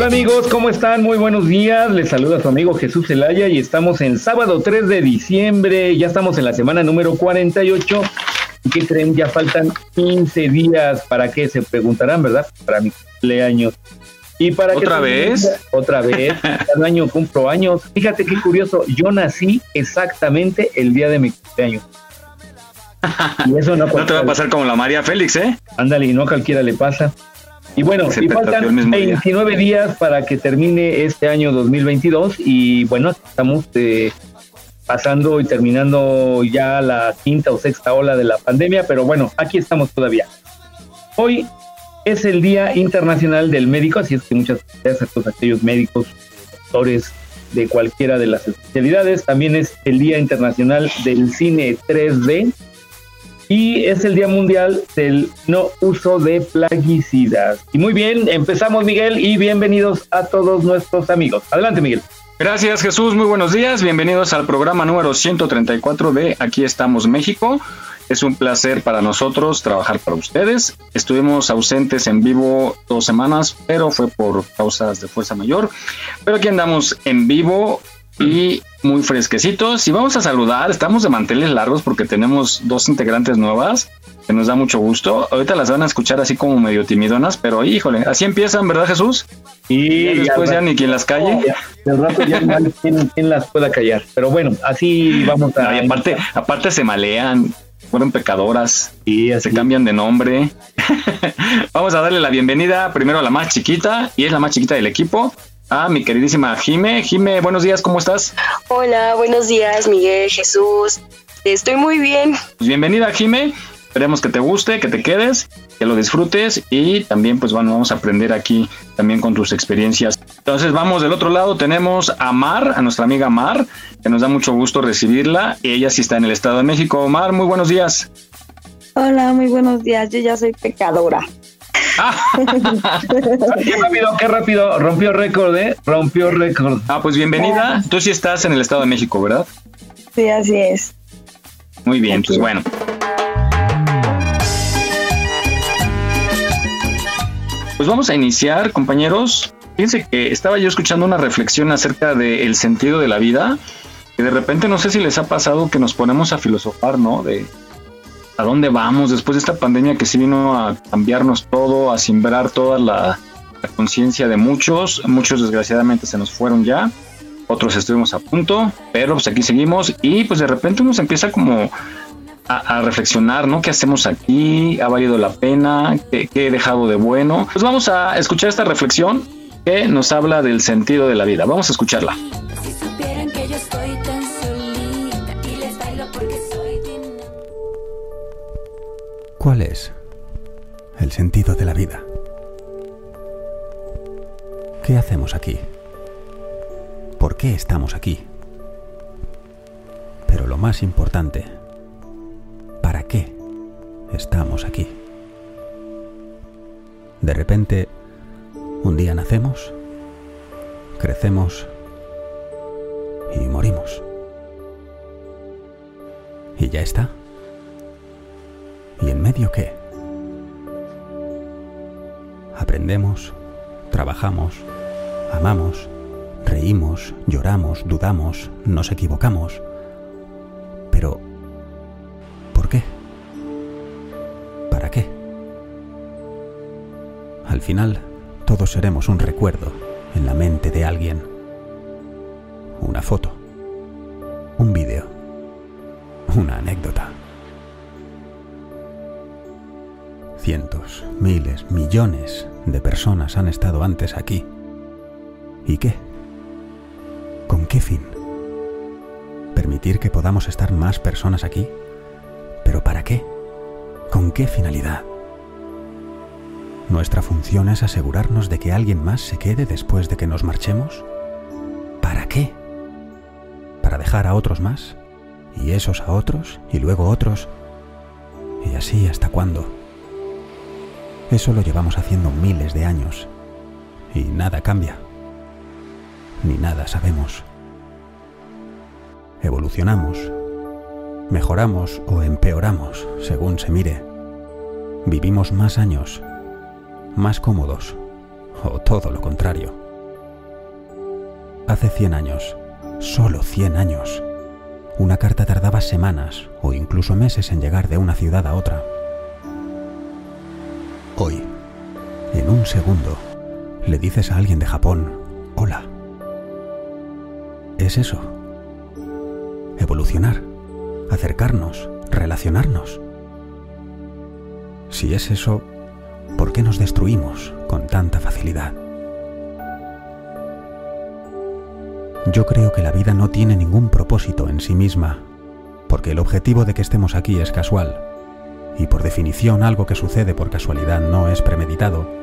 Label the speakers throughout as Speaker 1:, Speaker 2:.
Speaker 1: Hola amigos, ¿cómo están? Muy buenos días. Les saluda su amigo Jesús Zelaya y estamos en sábado 3 de diciembre. Ya estamos en la semana número 48. ¿Y qué creen? Ya faltan 15 días para que se preguntarán, ¿verdad? Para mi cumpleaños. Y para que
Speaker 2: ¿Otra
Speaker 1: también-
Speaker 2: vez?
Speaker 1: Otra vez. Cada año cumplo años. Fíjate qué curioso. Yo nací exactamente el día de mi cumpleaños. Y eso no,
Speaker 2: No te va a pasar como la María Félix, ¿eh?
Speaker 1: Ándale, y no a cualquiera le pasa. Y bueno, y faltan
Speaker 2: mismo día.
Speaker 1: 29 días para que termine este año 2022 y bueno, estamos eh, pasando y terminando ya la quinta o sexta ola de la pandemia, pero bueno, aquí estamos todavía. Hoy es el Día Internacional del Médico, así es que muchas gracias a todos aquellos médicos, doctores de cualquiera de las especialidades. También es el Día Internacional del Cine 3D y es el Día Mundial del No Uso de Plaguicidas. Y muy bien, empezamos Miguel y bienvenidos a todos nuestros amigos. Adelante Miguel.
Speaker 2: Gracias Jesús, muy buenos días. Bienvenidos al programa número 134 de Aquí estamos México. Es un placer para nosotros trabajar para ustedes. Estuvimos ausentes en vivo dos semanas, pero fue por causas de fuerza mayor. Pero aquí andamos en vivo y muy fresquecitos. Y vamos a saludar, estamos de manteles largos porque tenemos dos integrantes nuevas que nos da mucho gusto. Ahorita las van a escuchar así como medio timidonas, pero híjole, así empiezan, ¿verdad Jesús?
Speaker 1: Y
Speaker 2: Y después ya ni quien las calle.
Speaker 1: Del rato ya no hay quien, quien las pueda callar. Pero bueno, así vamos a...
Speaker 2: No, y aparte, aparte se malean, fueron pecadoras,
Speaker 1: Sí, así.
Speaker 2: se cambian de nombre. Vamos a darle la bienvenida primero a la más chiquita, y es la más chiquita del equipo, a mi queridísima Jime. Jime, buenos días, ¿cómo estás?
Speaker 3: Hola, buenos días, Miguel, Jesús. Estoy muy bien.
Speaker 2: Pues bienvenida, Jime. Esperemos que te guste, que te quedes, que lo disfrutes y también, pues bueno, vamos a aprender aquí también con tus experiencias. Entonces, vamos del otro lado, tenemos a Mar, a nuestra amiga Mar, que nos da mucho gusto recibirla. Ella sí está en el Estado de México. Mar, muy buenos días.
Speaker 3: Hola, muy buenos días. Yo ya soy pecadora.
Speaker 1: Qué rápido, qué rápido. Rompió récord, ¿eh? Rompió récord.
Speaker 2: Ah, pues bienvenida. Tú sí estás en el Estado de México, ¿verdad?
Speaker 3: Sí, así es.
Speaker 2: Muy bien, pues bueno. Pues vamos a iniciar, compañeros. Fíjense que estaba yo escuchando una reflexión acerca del sentido de la vida, que de repente no sé si les ha pasado que nos ponemos a filosofar, ¿no? De a dónde vamos después de esta pandemia que sí vino a cambiarnos todo, a simbrar toda la, conciencia de muchos. Muchos desgraciadamente se nos fueron ya, otros estuvimos a punto, pero pues aquí seguimos y pues de repente uno se empieza como a, reflexionar, ¿no? ¿Qué hacemos aquí? ¿Ha valido la pena? ¿Qué, he dejado de bueno? Pues vamos a escuchar esta reflexión que nos habla del sentido de la vida. Vamos a escucharla.
Speaker 4: ¿Cuál es el sentido de la vida? ¿Qué hacemos aquí? ¿Por qué estamos aquí? Pero lo más importante, ¿para qué estamos aquí? De repente, un día nacemos, crecemos y morimos. Y ya está. ¿Y en medio qué? Aprendemos, trabajamos, amamos, reímos, lloramos, dudamos, nos equivocamos. Pero, ¿por qué? ¿Para qué?
Speaker 5: Al final, todos seremos un recuerdo en la mente de alguien. Una foto. Un vídeo. Una anécdota. Cientos, miles, millones de personas han estado antes aquí. ¿Y qué? ¿Con qué fin? ¿Permitir que podamos estar más personas aquí? ¿Pero para qué? ¿Con qué finalidad? ¿Nuestra función es asegurarnos de que alguien más se quede después de que nos marchemos? ¿Para qué? ¿Para dejar a otros más? ¿Y esos a otros? ¿Y luego otros? ¿Y así hasta cuándo? Eso lo llevamos haciendo miles de años. Y nada cambia. Ni nada sabemos. Evolucionamos. Mejoramos o empeoramos, según se mire. Vivimos más años. Más cómodos. O todo lo contrario. Hace 100 años, solo 100 años, una carta tardaba semanas o incluso meses en llegar de una ciudad a otra un segundo, le dices a alguien de Japón, hola. Es eso. Evolucionar, acercarnos, relacionarnos. Si es eso, ¿por qué nos destruimos con tanta facilidad? Yo creo que la vida no tiene ningún propósito en sí misma, porque el objetivo de que estemos aquí es casual y por definición algo que sucede por casualidad no es premeditado,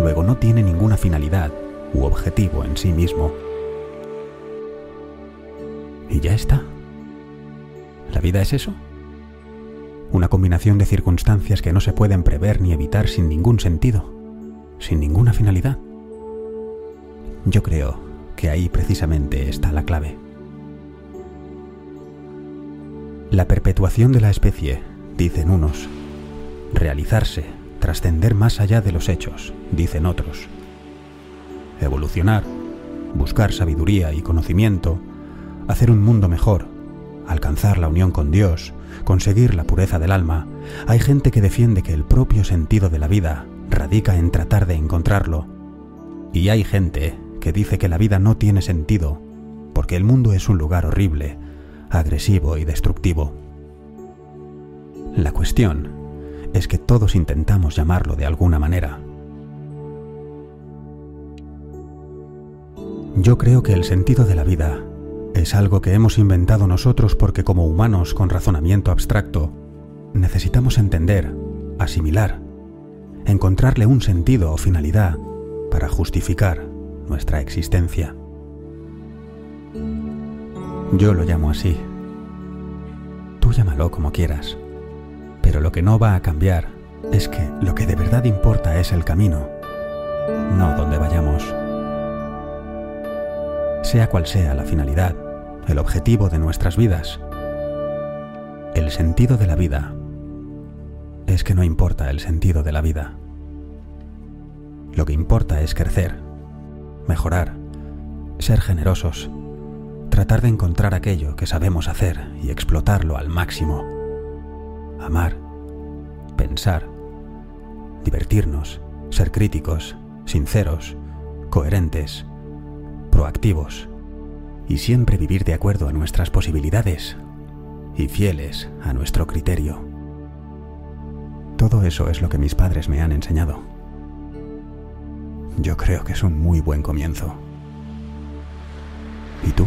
Speaker 5: luego no tiene ninguna finalidad u objetivo en sí mismo. Y ya está. ¿La vida es eso? Una combinación de circunstancias que no se pueden prever ni evitar sin ningún sentido, sin ninguna finalidad. Yo creo que ahí precisamente está la clave. La perpetuación de la especie dicen unos. Realizarse, trascender más allá de los hechos, dicen otros. Evolucionar, buscar sabiduría y conocimiento, hacer un mundo mejor, alcanzar la unión con Dios, conseguir la pureza del alma. Hay gente que defiende que el propio sentido de la vida radica en tratar de encontrarlo. Y hay gente que dice que la vida no tiene sentido porque el mundo es un lugar horrible, agresivo y destructivo. La cuestión es que todos intentamos llamarlo de alguna manera. Yo creo que el sentido de la vida es algo que hemos inventado nosotros porque como humanos con razonamiento abstracto necesitamos entender, asimilar, encontrarle un sentido o finalidad para justificar nuestra existencia. Yo lo llamo así. Tú llámalo como quieras. Pero lo que no va a cambiar es que lo que de verdad importa es el camino, no donde vayamos. Sea cual sea la finalidad, el objetivo de nuestras vidas, el sentido de la vida es que no importa el sentido de la vida. Lo que importa es crecer, mejorar, ser generosos, tratar de encontrar aquello que sabemos hacer y explotarlo al máximo amar, pensar, divertirnos, ser críticos, sinceros, coherentes, proactivos y siempre vivir de acuerdo a nuestras posibilidades y fieles a nuestro criterio. Todo eso es lo que mis padres me han enseñado. Yo creo que es un muy buen comienzo. ¿Y tú?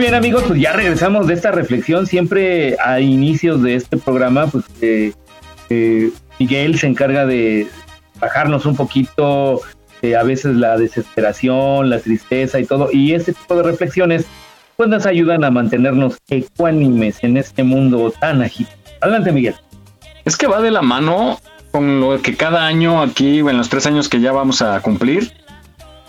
Speaker 1: Bien amigos, pues ya regresamos de esta reflexión. Siempre a inicios de este programa, pues eh, eh, Miguel se encarga de bajarnos un poquito eh, a veces la desesperación, la tristeza y todo. Y este tipo de reflexiones, pues nos ayudan a mantenernos ecuánimes en este mundo tan agitado. Adelante, Miguel.
Speaker 2: Es que va de la mano con lo que cada año aquí, en los tres años que ya vamos a cumplir,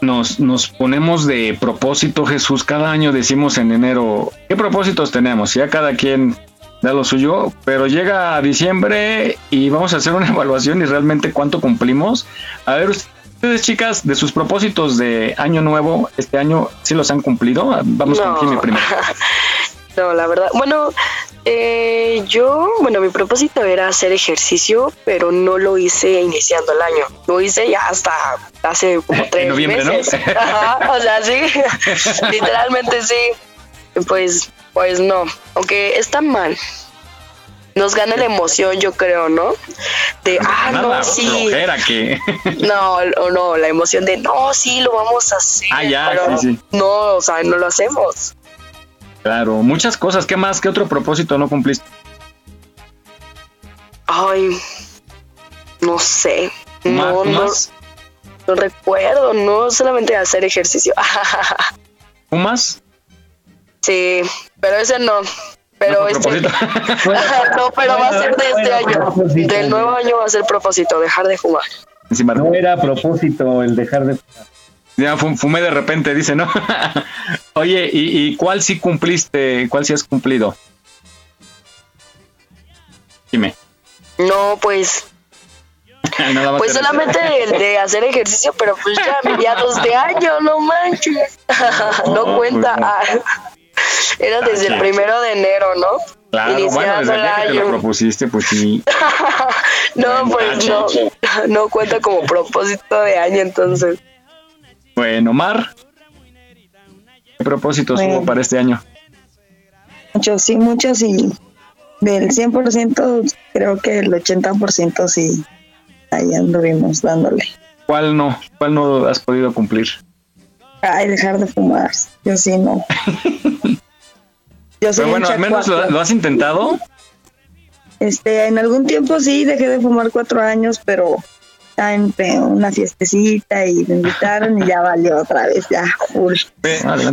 Speaker 2: nos, nos ponemos de propósito, Jesús. Cada año decimos en enero, ¿qué propósitos tenemos? Ya cada quien da lo suyo, pero llega a diciembre y vamos a hacer una evaluación y realmente cuánto cumplimos. A ver, ustedes chicas, de sus propósitos de año nuevo, este año, ¿sí los han cumplido? Vamos con Jimmy primero.
Speaker 3: No, la verdad, bueno, eh, yo, bueno, mi propósito era hacer ejercicio, pero no lo hice iniciando el año. Lo hice ya hasta hace como tres
Speaker 2: noviembre, ¿no?
Speaker 3: meses. Ajá, o sea, sí, literalmente sí. Pues, pues no, aunque está mal. Nos gana la emoción, yo creo, ¿no? De, ah, no, sí.
Speaker 2: que...
Speaker 3: No, o no, la emoción de, no, sí, lo vamos a hacer.
Speaker 2: Ah, ya,
Speaker 3: pero
Speaker 2: sí, sí.
Speaker 3: No, o sea, no lo hacemos.
Speaker 2: Claro, muchas cosas. ¿Qué más? ¿Qué otro propósito no cumpliste?
Speaker 3: Ay, no sé.
Speaker 2: ¿Más?
Speaker 3: No, no,
Speaker 2: ¿Más?
Speaker 3: no recuerdo, no solamente hacer ejercicio.
Speaker 2: ¿Fumas?
Speaker 3: sí, pero ese no. Pero
Speaker 2: ¿No
Speaker 3: este, no, pero va a ser de este
Speaker 1: Bueno,
Speaker 3: año. Del nuevo año va a ser propósito, dejar de fumar.
Speaker 1: No era propósito el dejar de...
Speaker 2: Ya fu- fumé de repente, dice, ¿no? Oye, ¿y, y cuál sí cumpliste? ¿Cuál sí has cumplido? Dime.
Speaker 3: No, pues,
Speaker 2: Nada
Speaker 3: pues
Speaker 2: te-
Speaker 3: solamente el de hacer ejercicio, pero pues ya mediados de año, no manches. no cuenta. Ah, Era desde el primero de enero, ¿no?
Speaker 2: Claro, bueno,
Speaker 3: Iniciando
Speaker 2: desde el día que te lo propusiste, pues sí.
Speaker 3: No, pues no, no cuenta como propósito de año, entonces.
Speaker 2: Bueno, Mar. ¿Qué propósitos
Speaker 6: Bueno.
Speaker 2: hubo para este año?
Speaker 6: Muchos, sí, muchos y del 100% creo que el 80% sí, ahí anduvimos dándole.
Speaker 2: ¿Cuál no? ¿Cuál no has podido cumplir?
Speaker 6: Ay, dejar de fumar, yo sí no. Yo soy
Speaker 2: Pero bueno, al menos lo has intentado.
Speaker 6: Este, en algún tiempo sí dejé de fumar cuatro años, pero ya en pe- una fiestecita y me invitaron y ya valió otra vez, ya full.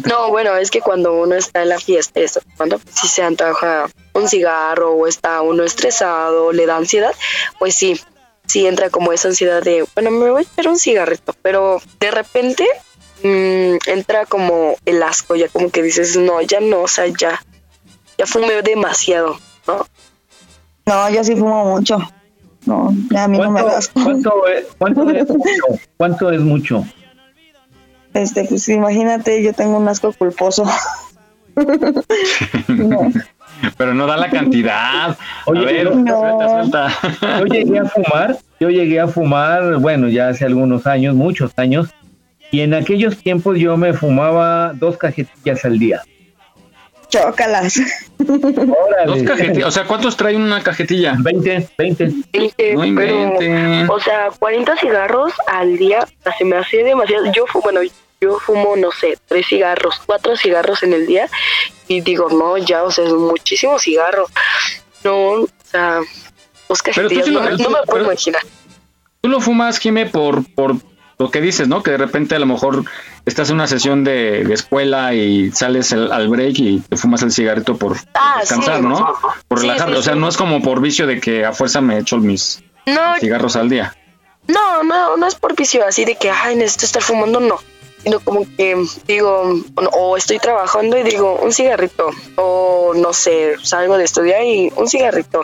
Speaker 3: No, bueno, es que cuando uno está en la fiesta, está cuando si se antoja un cigarro o está uno estresado, le da ansiedad, pues sí, sí entra como esa ansiedad de, bueno, me voy a echar un cigarrito, pero de repente mm, entra como el asco, ya como que dices, no, ya no, o sea, ya, ya fumé demasiado, ¿no?
Speaker 6: No, yo sí fumo mucho. No, ya a mí no me
Speaker 1: ¿Cuánto,
Speaker 6: das.
Speaker 1: cuánto es, cuánto es mucho? ¿Cuánto es mucho?
Speaker 6: Este, pues imagínate, yo tengo un asco culposo. No.
Speaker 2: Pero no da la cantidad.
Speaker 1: Oye,
Speaker 2: a ver,
Speaker 6: no.
Speaker 2: suelta, suelta.
Speaker 1: Yo llegué a fumar, yo llegué a fumar, bueno, ya hace algunos años, muchos años, y en aquellos tiempos yo me fumaba dos cajetillas al día.
Speaker 6: Chócalas.
Speaker 1: Órale.
Speaker 2: Dos cajetillas. O sea, ¿cuántos trae una cajetilla?
Speaker 1: 20, 20.
Speaker 3: Veinte,
Speaker 2: No
Speaker 3: pero, o sea, 40 cigarros al día, o sea, se me hace demasiado. Yo fumo, bueno, yo fumo, no sé, tres cigarros, cuatro cigarros en el día y digo, no, ya, o sea, es muchísimo cigarro. No, o sea, dos
Speaker 2: Pero tú
Speaker 3: cajetillas,
Speaker 2: sí lo-
Speaker 3: no,
Speaker 2: tú-
Speaker 3: no me puedo
Speaker 2: pero-
Speaker 3: imaginar.
Speaker 2: Tú lo fumas, Jime, por, por lo que dices, ¿no? Que de repente a lo mejor estás en una sesión de, de escuela y sales el- al break y te fumas el cigarrito por
Speaker 3: Ah,
Speaker 2: descansar,
Speaker 3: sí.
Speaker 2: ¿no? Por relajarte.
Speaker 3: sí,
Speaker 2: o sea, no es como por vicio de que a fuerza me echo mis
Speaker 3: No,
Speaker 2: cigarros al día.
Speaker 3: no, no, no es por vicio así de que, ay, necesito estar fumando, no. Sino como que digo, o estoy trabajando y digo, un cigarrito. O no sé, salgo de estudiar y un cigarrito.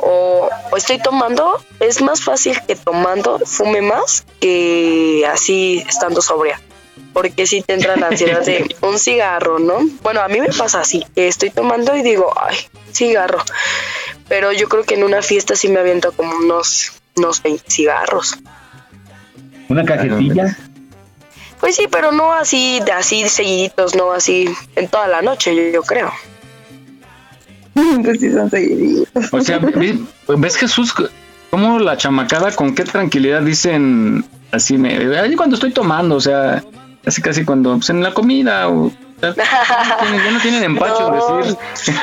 Speaker 3: O, o estoy tomando, es más fácil que tomando fume más que así estando sobria. Porque si te entra la ansiedad de un cigarro, ¿no? Bueno, a mí me pasa así, que estoy tomando y digo, ay, cigarro. Pero yo creo que en una fiesta sí me aviento como unos, unos 20 cigarros.
Speaker 1: Una cajetilla.
Speaker 3: Pues sí, pero no así, de así seguiditos, no así en toda la noche, yo, yo creo.
Speaker 6: pues sí son seguiditos.
Speaker 2: O sea, ve- ¿ves Jesús? ¿Cómo la chamacada con qué tranquilidad dicen así? Me, ay, cuando estoy tomando, o sea, casi casi cuando, pues en la comida o... ya no tienen- empacho
Speaker 3: No,
Speaker 2: decir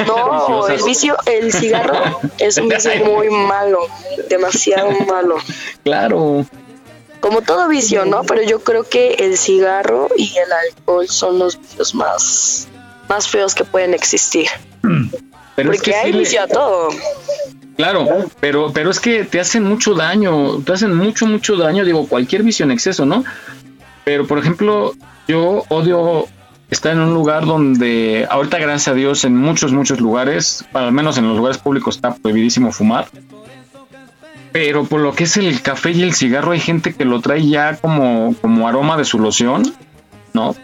Speaker 3: No, el vicio, el cigarro es un vicio muy malo, demasiado malo.
Speaker 2: Claro.
Speaker 3: Como todo vicio, ¿no? Pero yo creo que el cigarro y el alcohol son los vicios más, más feos que pueden existir.
Speaker 2: Pero es
Speaker 3: Porque
Speaker 2: que
Speaker 3: hay
Speaker 2: sí le-
Speaker 3: vicio a todo.
Speaker 2: Claro, pero, pero es que te hacen mucho daño, te hacen mucho, mucho daño, digo, cualquier vicio en exceso, ¿no? Pero, por ejemplo, yo odio estar en un lugar donde, ahorita, gracias a Dios, en muchos, muchos lugares, al menos en los lugares públicos está prohibidísimo fumar. Pero por lo que es el café y el cigarro, hay gente que lo trae ya como, como aroma de su loción, ¿no?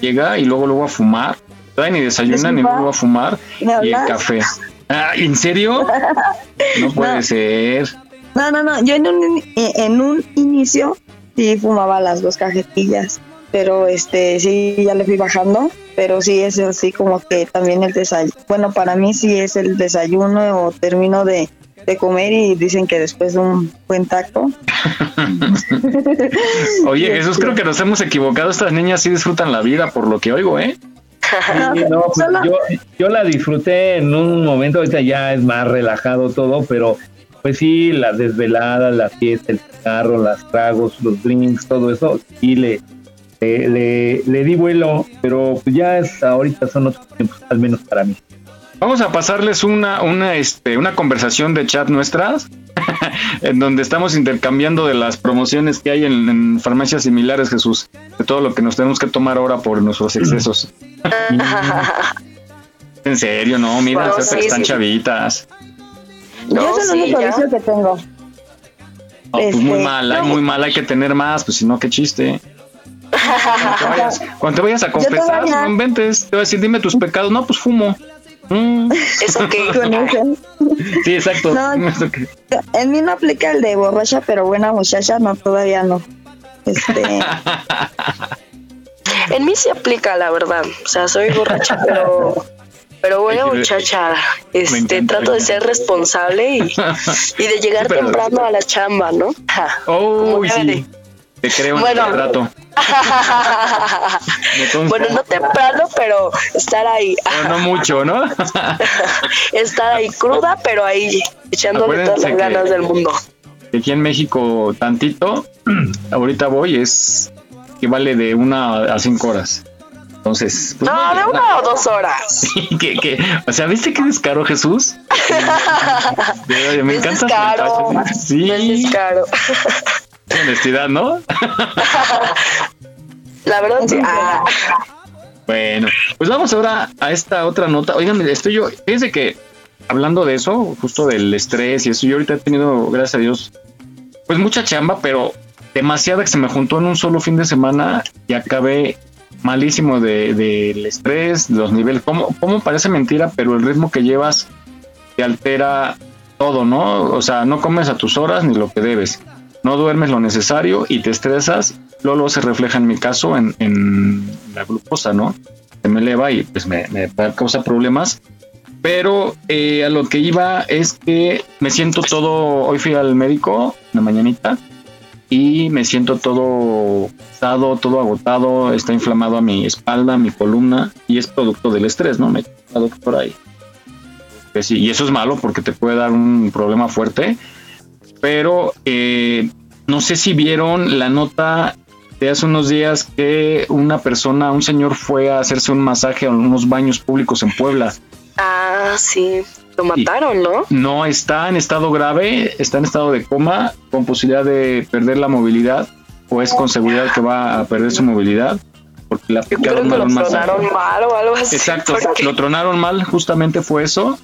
Speaker 2: Llega y luego luego a fumar, traen y desayunan
Speaker 6: Disculpa.
Speaker 2: luego a fumar
Speaker 6: ¿Me
Speaker 2: y el café. Ah, ¿En serio? No puede
Speaker 6: No.
Speaker 2: ser.
Speaker 6: No, no, no. Yo en un, en un inicio sí fumaba las dos cajetillas, pero este sí ya le fui bajando, pero sí es así como que también el desayuno. Bueno, para mí sí es el desayuno o termino de, de comer y dicen que después de un buen taco.
Speaker 2: Oye, Jesús, creo que nos hemos equivocado. Estas niñas sí disfrutan la vida, por lo que oigo, ¿eh?
Speaker 1: Sí, no, pues yo, yo la disfruté en un momento, ahorita ya es más relajado todo, pero pues sí, la desvelada, la fiesta, el cigarro, las tragos, los drinks, todo eso, sí le, le, le- le di vuelo, pero pues ya es, ahorita son otros tiempos, al menos para mí.
Speaker 2: Vamos a pasarles una, una, este, una conversación de chat nuestras, en donde estamos intercambiando de las promociones que hay en, en farmacias similares, Jesús, de todo lo que nos tenemos que tomar ahora por nuestros excesos. en serio, no, mira,
Speaker 6: Bueno,
Speaker 2: hasta que
Speaker 6: sí,
Speaker 2: están
Speaker 6: sí.
Speaker 2: chavitas.
Speaker 6: Yo es el
Speaker 3: sí,
Speaker 6: único vicio que tengo.
Speaker 2: No, pues muy
Speaker 6: Este,
Speaker 2: mal, hay
Speaker 6: no.
Speaker 2: muy mal, hay que tener más, pues si no, qué chiste. Cuando te vayas, cuando te vayas a confesar, no inventes, te voy a decir, dime tus pecados, no, pues fumo. Mm,
Speaker 3: ¿Eso
Speaker 6: ese.
Speaker 2: sí, exacto.
Speaker 6: No.
Speaker 2: Eso que-
Speaker 6: En mí no aplica el de borracha, pero buena muchacha, no, todavía no. Este,
Speaker 3: En mí se aplica, la verdad. O sea, soy borracha, pero pero buena
Speaker 2: que-
Speaker 3: muchacha. Este,
Speaker 2: encanta,
Speaker 3: trato de ser responsable y, y de llegar
Speaker 2: Sí,
Speaker 3: temprano a la chamba, ¿no? Ja,
Speaker 2: Oh, sí. Te creo en
Speaker 3: Bueno.
Speaker 2: el trato.
Speaker 3: Bueno, no temprano, pero estar ahí.
Speaker 2: Pero no mucho, ¿no?
Speaker 3: Estar ahí cruda, pero ahí echándole todas las
Speaker 2: que-
Speaker 3: ganas del mundo.
Speaker 2: Aquí en México, tantito, ahorita voy, es que vale de una a cinco horas. Entonces, pues,
Speaker 3: No, de una o dos horas.
Speaker 2: que, que- o sea, ¿viste qué descaro, Jesús? Me encanta. Sí,
Speaker 3: Es descaro.
Speaker 2: Honestidad, ¿no?
Speaker 3: La verdad, sí. Ah,
Speaker 2: Bueno, pues vamos ahora a esta otra nota. Oigan, estoy yo, fíjense que hablando de eso, justo del estrés y eso, yo ahorita he tenido, gracias a Dios, pues mucha chamba, pero demasiada que se me juntó en un solo fin de semana y acabé malísimo de- del estrés, de los niveles. Como, como parece mentira, pero el ritmo que llevas te altera todo, ¿no? O sea, no comes a tus horas ni lo que debes. No duermes lo necesario y te estresas. Luego se refleja en mi caso en, la glucosa, ¿no? Se me eleva y pues me, me causa problemas. Pero eh, a lo que iba es que me siento todo. Hoy fui al médico en la mañanita y me siento todo cansado, todo agotado. Está inflamado a mi espalda, mi columna y es producto del estrés, ¿no? Me la doctora ahí. Que sí, y eso es malo porque te puede dar un problema fuerte. Pero eh, no sé si vieron la nota de hace unos días que una persona, un señor fue a hacerse un masaje a unos baños públicos en Puebla.
Speaker 3: ah, sí. Lo mataron, ¿no?
Speaker 2: No está en estado grave, está en estado de coma, con posibilidad de perder la movilidad, o es con seguridad que va a perder su movilidad, porque
Speaker 3: creo
Speaker 2: aplicaron mal
Speaker 3: lo
Speaker 2: un masaje.
Speaker 3: tronaron mal o algo así.
Speaker 2: Exacto, lo tronaron mal, justamente fue eso.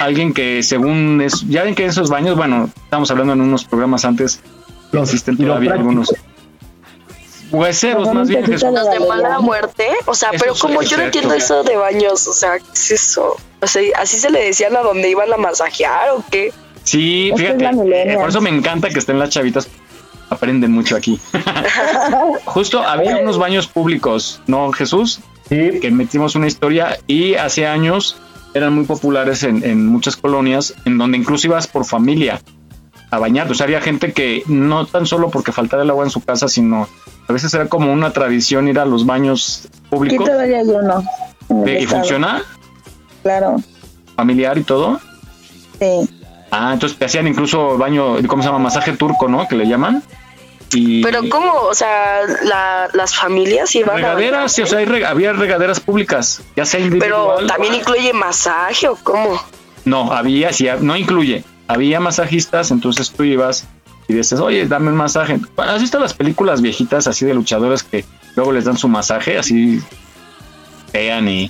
Speaker 2: Alguien que según es, ya ven que esos baños, bueno, estamos hablando en unos programas antes, existen todavía algunos hueseros más bien, Jesús.
Speaker 3: Los de mala muerte, o sea,
Speaker 2: Eso
Speaker 3: pero como yo no entiendo eso de baños, o sea, ¿qué es eso? O sea, ¿así se le decían a donde iban a masajear o qué?
Speaker 2: Sí,
Speaker 3: que es
Speaker 2: fíjate, eh, por eso me encanta que estén las chavitas, aprenden mucho aquí. Justo había unos baños públicos, ¿no, Jesús? Que metimos una historia y hace años eran muy populares en, en muchas colonias, en donde incluso ibas por familia a bañarte. O sea, había gente que no tan solo porque faltara el agua en su casa, sino a veces era como una tradición ir a los baños
Speaker 6: Aquí
Speaker 2: públicos.
Speaker 6: todavía hay uno.
Speaker 2: ¿Y funciona?
Speaker 6: Claro,
Speaker 2: ¿Familiar y todo?
Speaker 6: sí.
Speaker 2: Ah, entonces te hacían incluso baño, ¿cómo se llama? Masaje turco, ¿no? Que le llaman. Y
Speaker 3: Pero ¿cómo? O sea, la- las familias iban a
Speaker 2: regaderas, o sea, hay había regaderas públicas, ya sea
Speaker 3: Pero también incluye masaje o cómo?
Speaker 2: No, había, sí, no incluye. Había masajistas, entonces tú ibas y dices, oye, dame un masaje. ¿Has visto las películas viejitas así de luchadores que luego les dan su masaje, así pegan y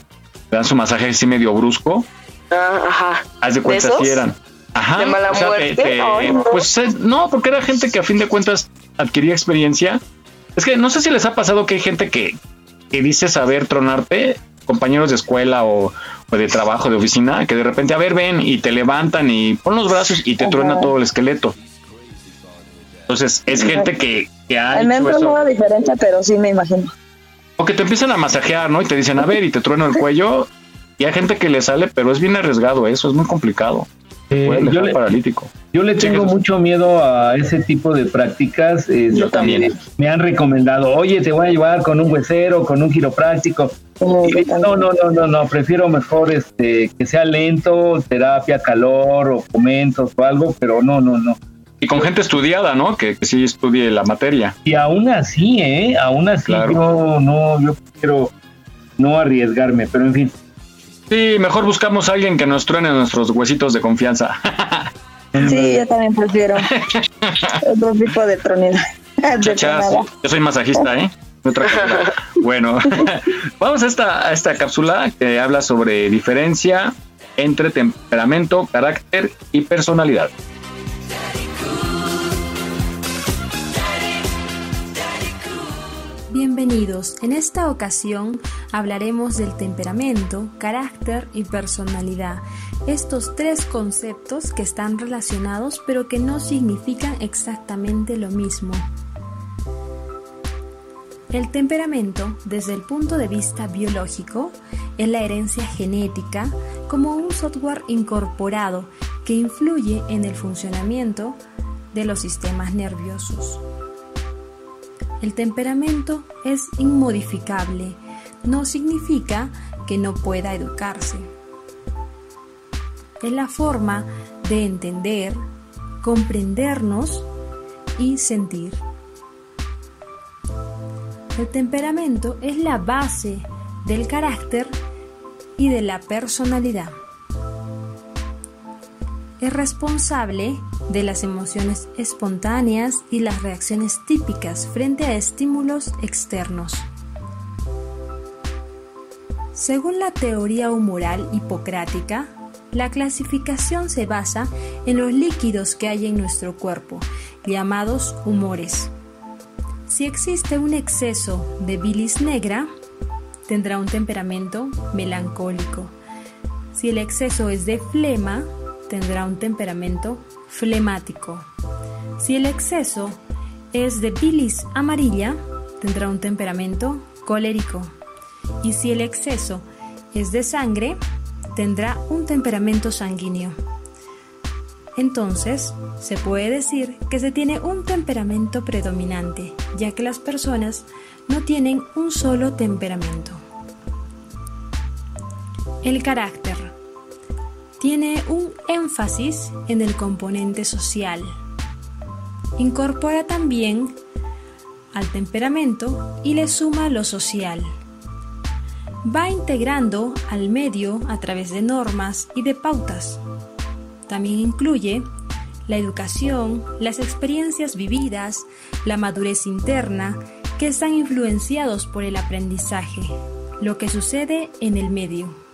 Speaker 2: le dan su masaje así medio brusco?
Speaker 3: Ah, ajá.
Speaker 2: Haz de cuenta si eran. Ajá.
Speaker 3: ¿De mala
Speaker 2: o sea, te-
Speaker 3: muerte?
Speaker 2: te-
Speaker 3: Ay, no.
Speaker 2: Pues no, porque era gente que a fin de cuentas adquiría experiencia. Es que no sé si les ha pasado que hay gente que, que dice saber tronarte, compañeros de escuela o, o de trabajo, de oficina, que de repente, a ver, ven y te levantan y pon los brazos y te
Speaker 6: Ajá.
Speaker 2: truena todo el esqueleto. Entonces, es gente que, que ha
Speaker 6: Al
Speaker 2: hecho eso.
Speaker 6: diferente, pero sí me imagino.
Speaker 2: O que te empiezan a masajear, ¿no? Y te dicen, a ver, y te trueno el cuello. Y hay gente que le sale, pero es bien arriesgado eso, es muy complicado.
Speaker 1: Eh, yo le-
Speaker 2: paralítico.
Speaker 1: Yo le tengo mucho miedo a ese tipo de prácticas. este,
Speaker 2: Yo también.
Speaker 1: Me han recomendado, oye, te voy a llevar con un huesero, con un quiropráctico. Y no, no, no, no, no, prefiero mejor este que sea lento, terapia, calor o comentos o algo, pero no, no, no.
Speaker 2: Y con gente estudiada, ¿no? Que, que sí estudie la materia.
Speaker 1: Y aún así, ¿eh? Aún así
Speaker 2: Claro.
Speaker 1: yo no, yo quiero no arriesgarme, pero en fin.
Speaker 2: Sí, mejor buscamos a alguien que nos truene nuestros huesitos de confianza.
Speaker 6: Sí, yo también prefiero otro tipo de tronada.
Speaker 2: yo soy masajista, ¿eh? Otra cosa. Bueno, vamos a esta, a esta cápsula que habla sobre diferencia entre temperamento, carácter y personalidad.
Speaker 7: Bienvenidos. En esta ocasión hablaremos del temperamento, carácter y personalidad. Estos tres conceptos que están relacionados pero que no significan exactamente lo mismo. El temperamento, desde el punto de vista biológico, es la herencia genética como un software incorporado que influye en el funcionamiento de los sistemas nerviosos. El temperamento es inmodificable, no significa que no pueda educarse. Es la forma de entender, comprendernos y sentir. El temperamento es la base del carácter y de la personalidad. Es responsable de las emociones espontáneas y las reacciones típicas frente a estímulos externos. Según la teoría humoral hipocrática, la clasificación se basa en los líquidos que hay en nuestro cuerpo, llamados humores. Si existe un exceso de bilis negra, tendrá un temperamento melancólico. Si el exceso es de flema, tendrá un temperamento flemático. Si el exceso es de bilis amarilla, tendrá un temperamento colérico. Y si el exceso es de sangre, tendrá un temperamento sanguíneo. Entonces, se puede decir que se tiene un temperamento predominante, ya que las personas no tienen un solo temperamento. El carácter tiene un énfasis en el componente social. Incorpora también al temperamento y le suma lo social. Va integrando al medio a través de normas y de pautas. También incluye la educación, las experiencias vividas, la madurez interna, que están influenciados por el aprendizaje, lo que sucede en el medio.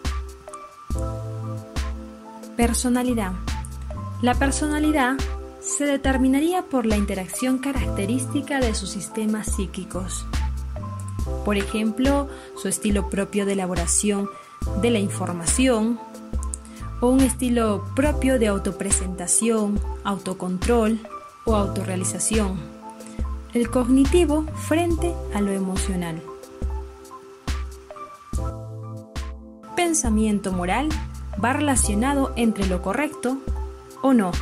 Speaker 7: Personalidad. La personalidad se determinaría por la interacción característica de sus sistemas psíquicos. Por ejemplo, su estilo propio de elaboración de la información o un estilo propio de autopresentación, autocontrol o autorrealización. El cognitivo frente a lo emocional. Pensamiento moral va relacionado entre lo correcto o no.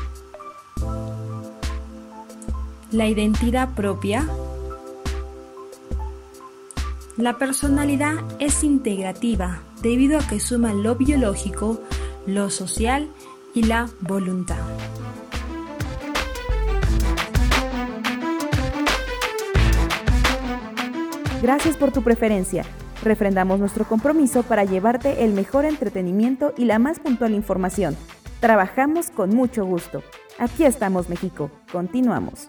Speaker 7: La identidad propia. La personalidad es integrativa debido a que suma lo biológico, lo social y la voluntad.
Speaker 8: Gracias por tu preferencia. Refrendamos nuestro compromiso para llevarte el mejor entretenimiento y la más puntual información. Trabajamos con mucho gusto. Aquí estamos, México. Continuamos.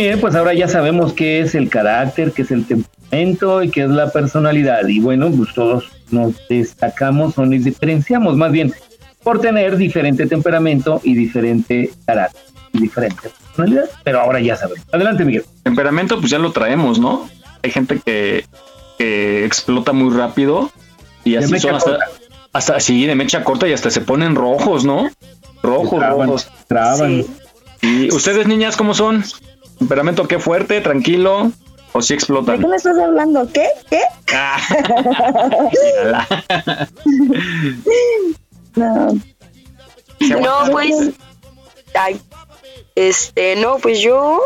Speaker 1: Bien, pues ahora ya sabemos qué es el carácter, qué es el temperamento y qué es la personalidad. Y bueno, pues todos nos destacamos o nos diferenciamos más bien por tener diferente temperamento y diferente carácter, y diferente personalidad. Pero ahora ya sabemos. Adelante, Miguel.
Speaker 2: Temperamento, pues ya lo traemos, ¿no? Hay gente que, que explota muy rápido y así son hasta, hasta así de mecha corta y hasta se ponen rojos, ¿no? Rojos,
Speaker 1: Traban,
Speaker 2: rojos.
Speaker 1: traban.
Speaker 2: ¿Y ustedes, niñas, cómo son? ¿Temperamento qué fuerte, tranquilo? ¿O si
Speaker 6: ¿De
Speaker 2: explotan?
Speaker 6: qué me estás hablando? ¿Qué? ¿Qué?
Speaker 2: Ah.
Speaker 6: No,
Speaker 3: No, pues. Ay, este, no, pues yo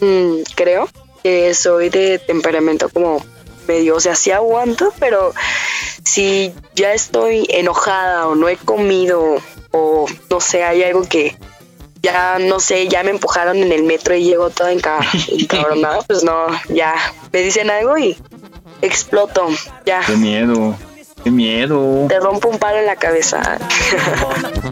Speaker 3: mm, creo que soy de temperamento como medio, o sea, sí aguanto, pero si ya estoy enojada o no he comido o no sé, hay algo que ya no sé, ya me empujaron en el metro y llego toda enca- encabronada, pues no, ya me dicen algo y exploto, ya.
Speaker 2: Qué miedo, qué miedo.
Speaker 3: Te rompo un palo en la cabeza.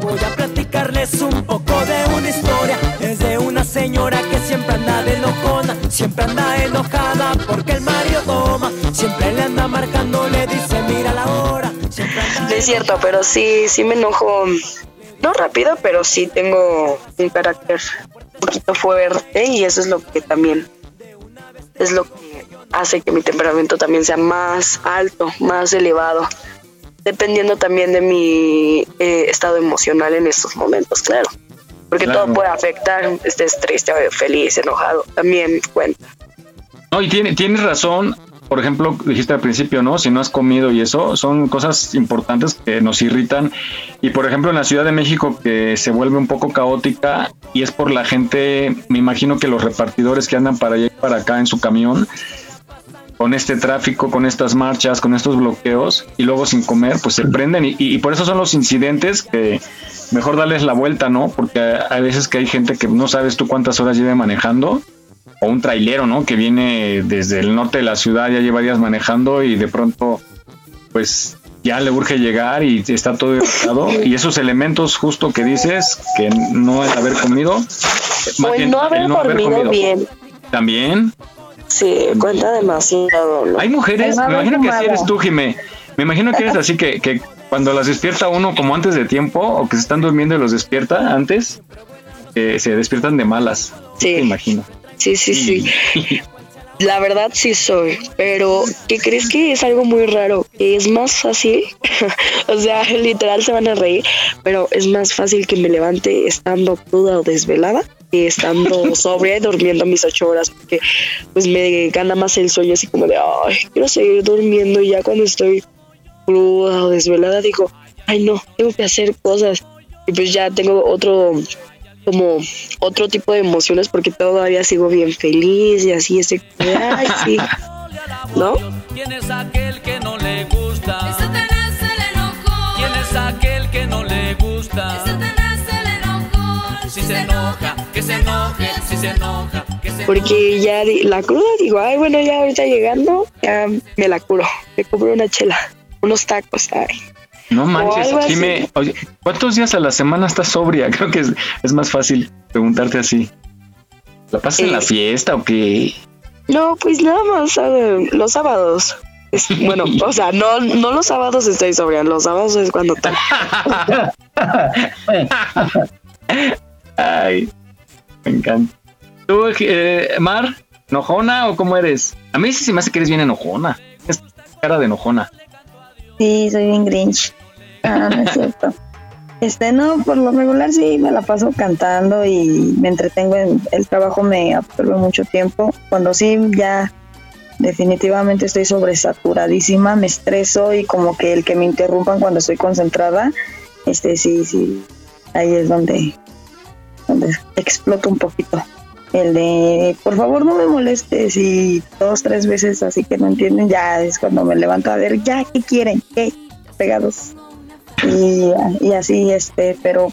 Speaker 9: Voy a platicarles un poco de una historia. Es de una señora que siempre anda de enojona. Siempre anda enojada porque el Mario toma. Siempre le anda marcando, le dice mira la hora. Siempre anda
Speaker 3: No es cierto, pero sí, sí me enojo. No rápido, pero sí tengo un carácter un poquito fuerte y eso es lo que también es lo que hace que mi temperamento también sea más alto, más elevado, dependiendo también de mi eh, estado emocional en estos momentos, claro. Porque
Speaker 2: Claro.
Speaker 3: todo puede afectar, estés triste, feliz, enojado, también cuenta.
Speaker 2: No, y tiene, tienes razón. Por ejemplo, dijiste al principio, ¿no? Si no has comido y eso, son cosas importantes que nos irritan. Y por ejemplo, en la Ciudad de México, que se vuelve un poco caótica, y es por la gente, me imagino que los repartidores que andan para allá y para acá en su camión, con este tráfico, con estas marchas, con estos bloqueos, y luego sin comer, pues se prenden. Y, y por eso son los incidentes que mejor darles la vuelta, ¿no? Porque hay veces que hay gente que no sabes tú cuántas horas lleve manejando o un trailero, ¿no? Que viene desde el norte de la ciudad, ya lleva días manejando y de pronto, pues ya le urge llegar y está todo irritado. y esos elementos justo que dices, que no es haber comido, más
Speaker 3: O el
Speaker 2: bien
Speaker 3: no haber
Speaker 2: el no haber
Speaker 3: dormido
Speaker 2: comido.
Speaker 3: bien.
Speaker 2: También.
Speaker 3: Sí, cuenta demasiado. ¿no?
Speaker 2: Hay mujeres, me imagino que si
Speaker 3: fumado.
Speaker 2: eres tú, Jimé. Me imagino que eres así que, que cuando las despierta uno como antes de tiempo o que se están durmiendo y los despierta antes, eh, se despiertan de malas.
Speaker 3: Sí.
Speaker 2: Me imagino.
Speaker 3: Sí, sí, sí. La verdad sí soy, pero ¿qué crees que es algo muy raro? Que es más fácil, o sea, literal se van a reír, pero es más fácil que me levante estando cruda o desvelada que estando sobria y durmiendo mis ocho horas, porque pues me gana más el sueño así como de, ay, quiero seguir durmiendo y ya cuando estoy cruda o desvelada digo, ay no, tengo que hacer cosas y pues ya tengo otro como otro tipo de emociones porque todavía sigo bien feliz y así ese ay sí ¿no?
Speaker 9: ¿Quién es aquel que no le gusta? ¿Quién es aquel que no le gusta? Si se enoja, que se enoje, si se enoja, que se
Speaker 3: porque ya la cruda digo ay bueno ya ahorita llegando ya me la curo me compro una chela unos tacos ay
Speaker 2: No manches. Jimé, oye, ¿cuántos días a la semana estás sobria? Creo que es, es más fácil preguntarte así. ¿La pasas en la
Speaker 3: Eh.
Speaker 2: fiesta o qué?
Speaker 3: no pues nada más eh, los sábados Es- bueno o sea no no los sábados estoy sobria los sábados es cuando tomo.
Speaker 2: Ay, me encanta. ¿Tú, eh, Mar, enojona o cómo eres? A mí sí se me hace que eres bien enojona. Es cara de enojona.
Speaker 6: Sí, soy bien Grinch. Ah, no es cierto. Este, no, por lo regular sí me la paso cantando y me entretengo en el trabajo, me absorbe mucho tiempo. Cuando sí ya definitivamente estoy sobresaturadísima, me estreso y como que el que me interrumpan cuando estoy concentrada, este sí, sí, ahí es donde, donde exploto un poquito. El de por favor no me molestes y dos, tres veces así que no entienden, ya es cuando me levanto a ver, ya, ¿qué quieren? ¿Qué? Pegados. Y, y así, este, pero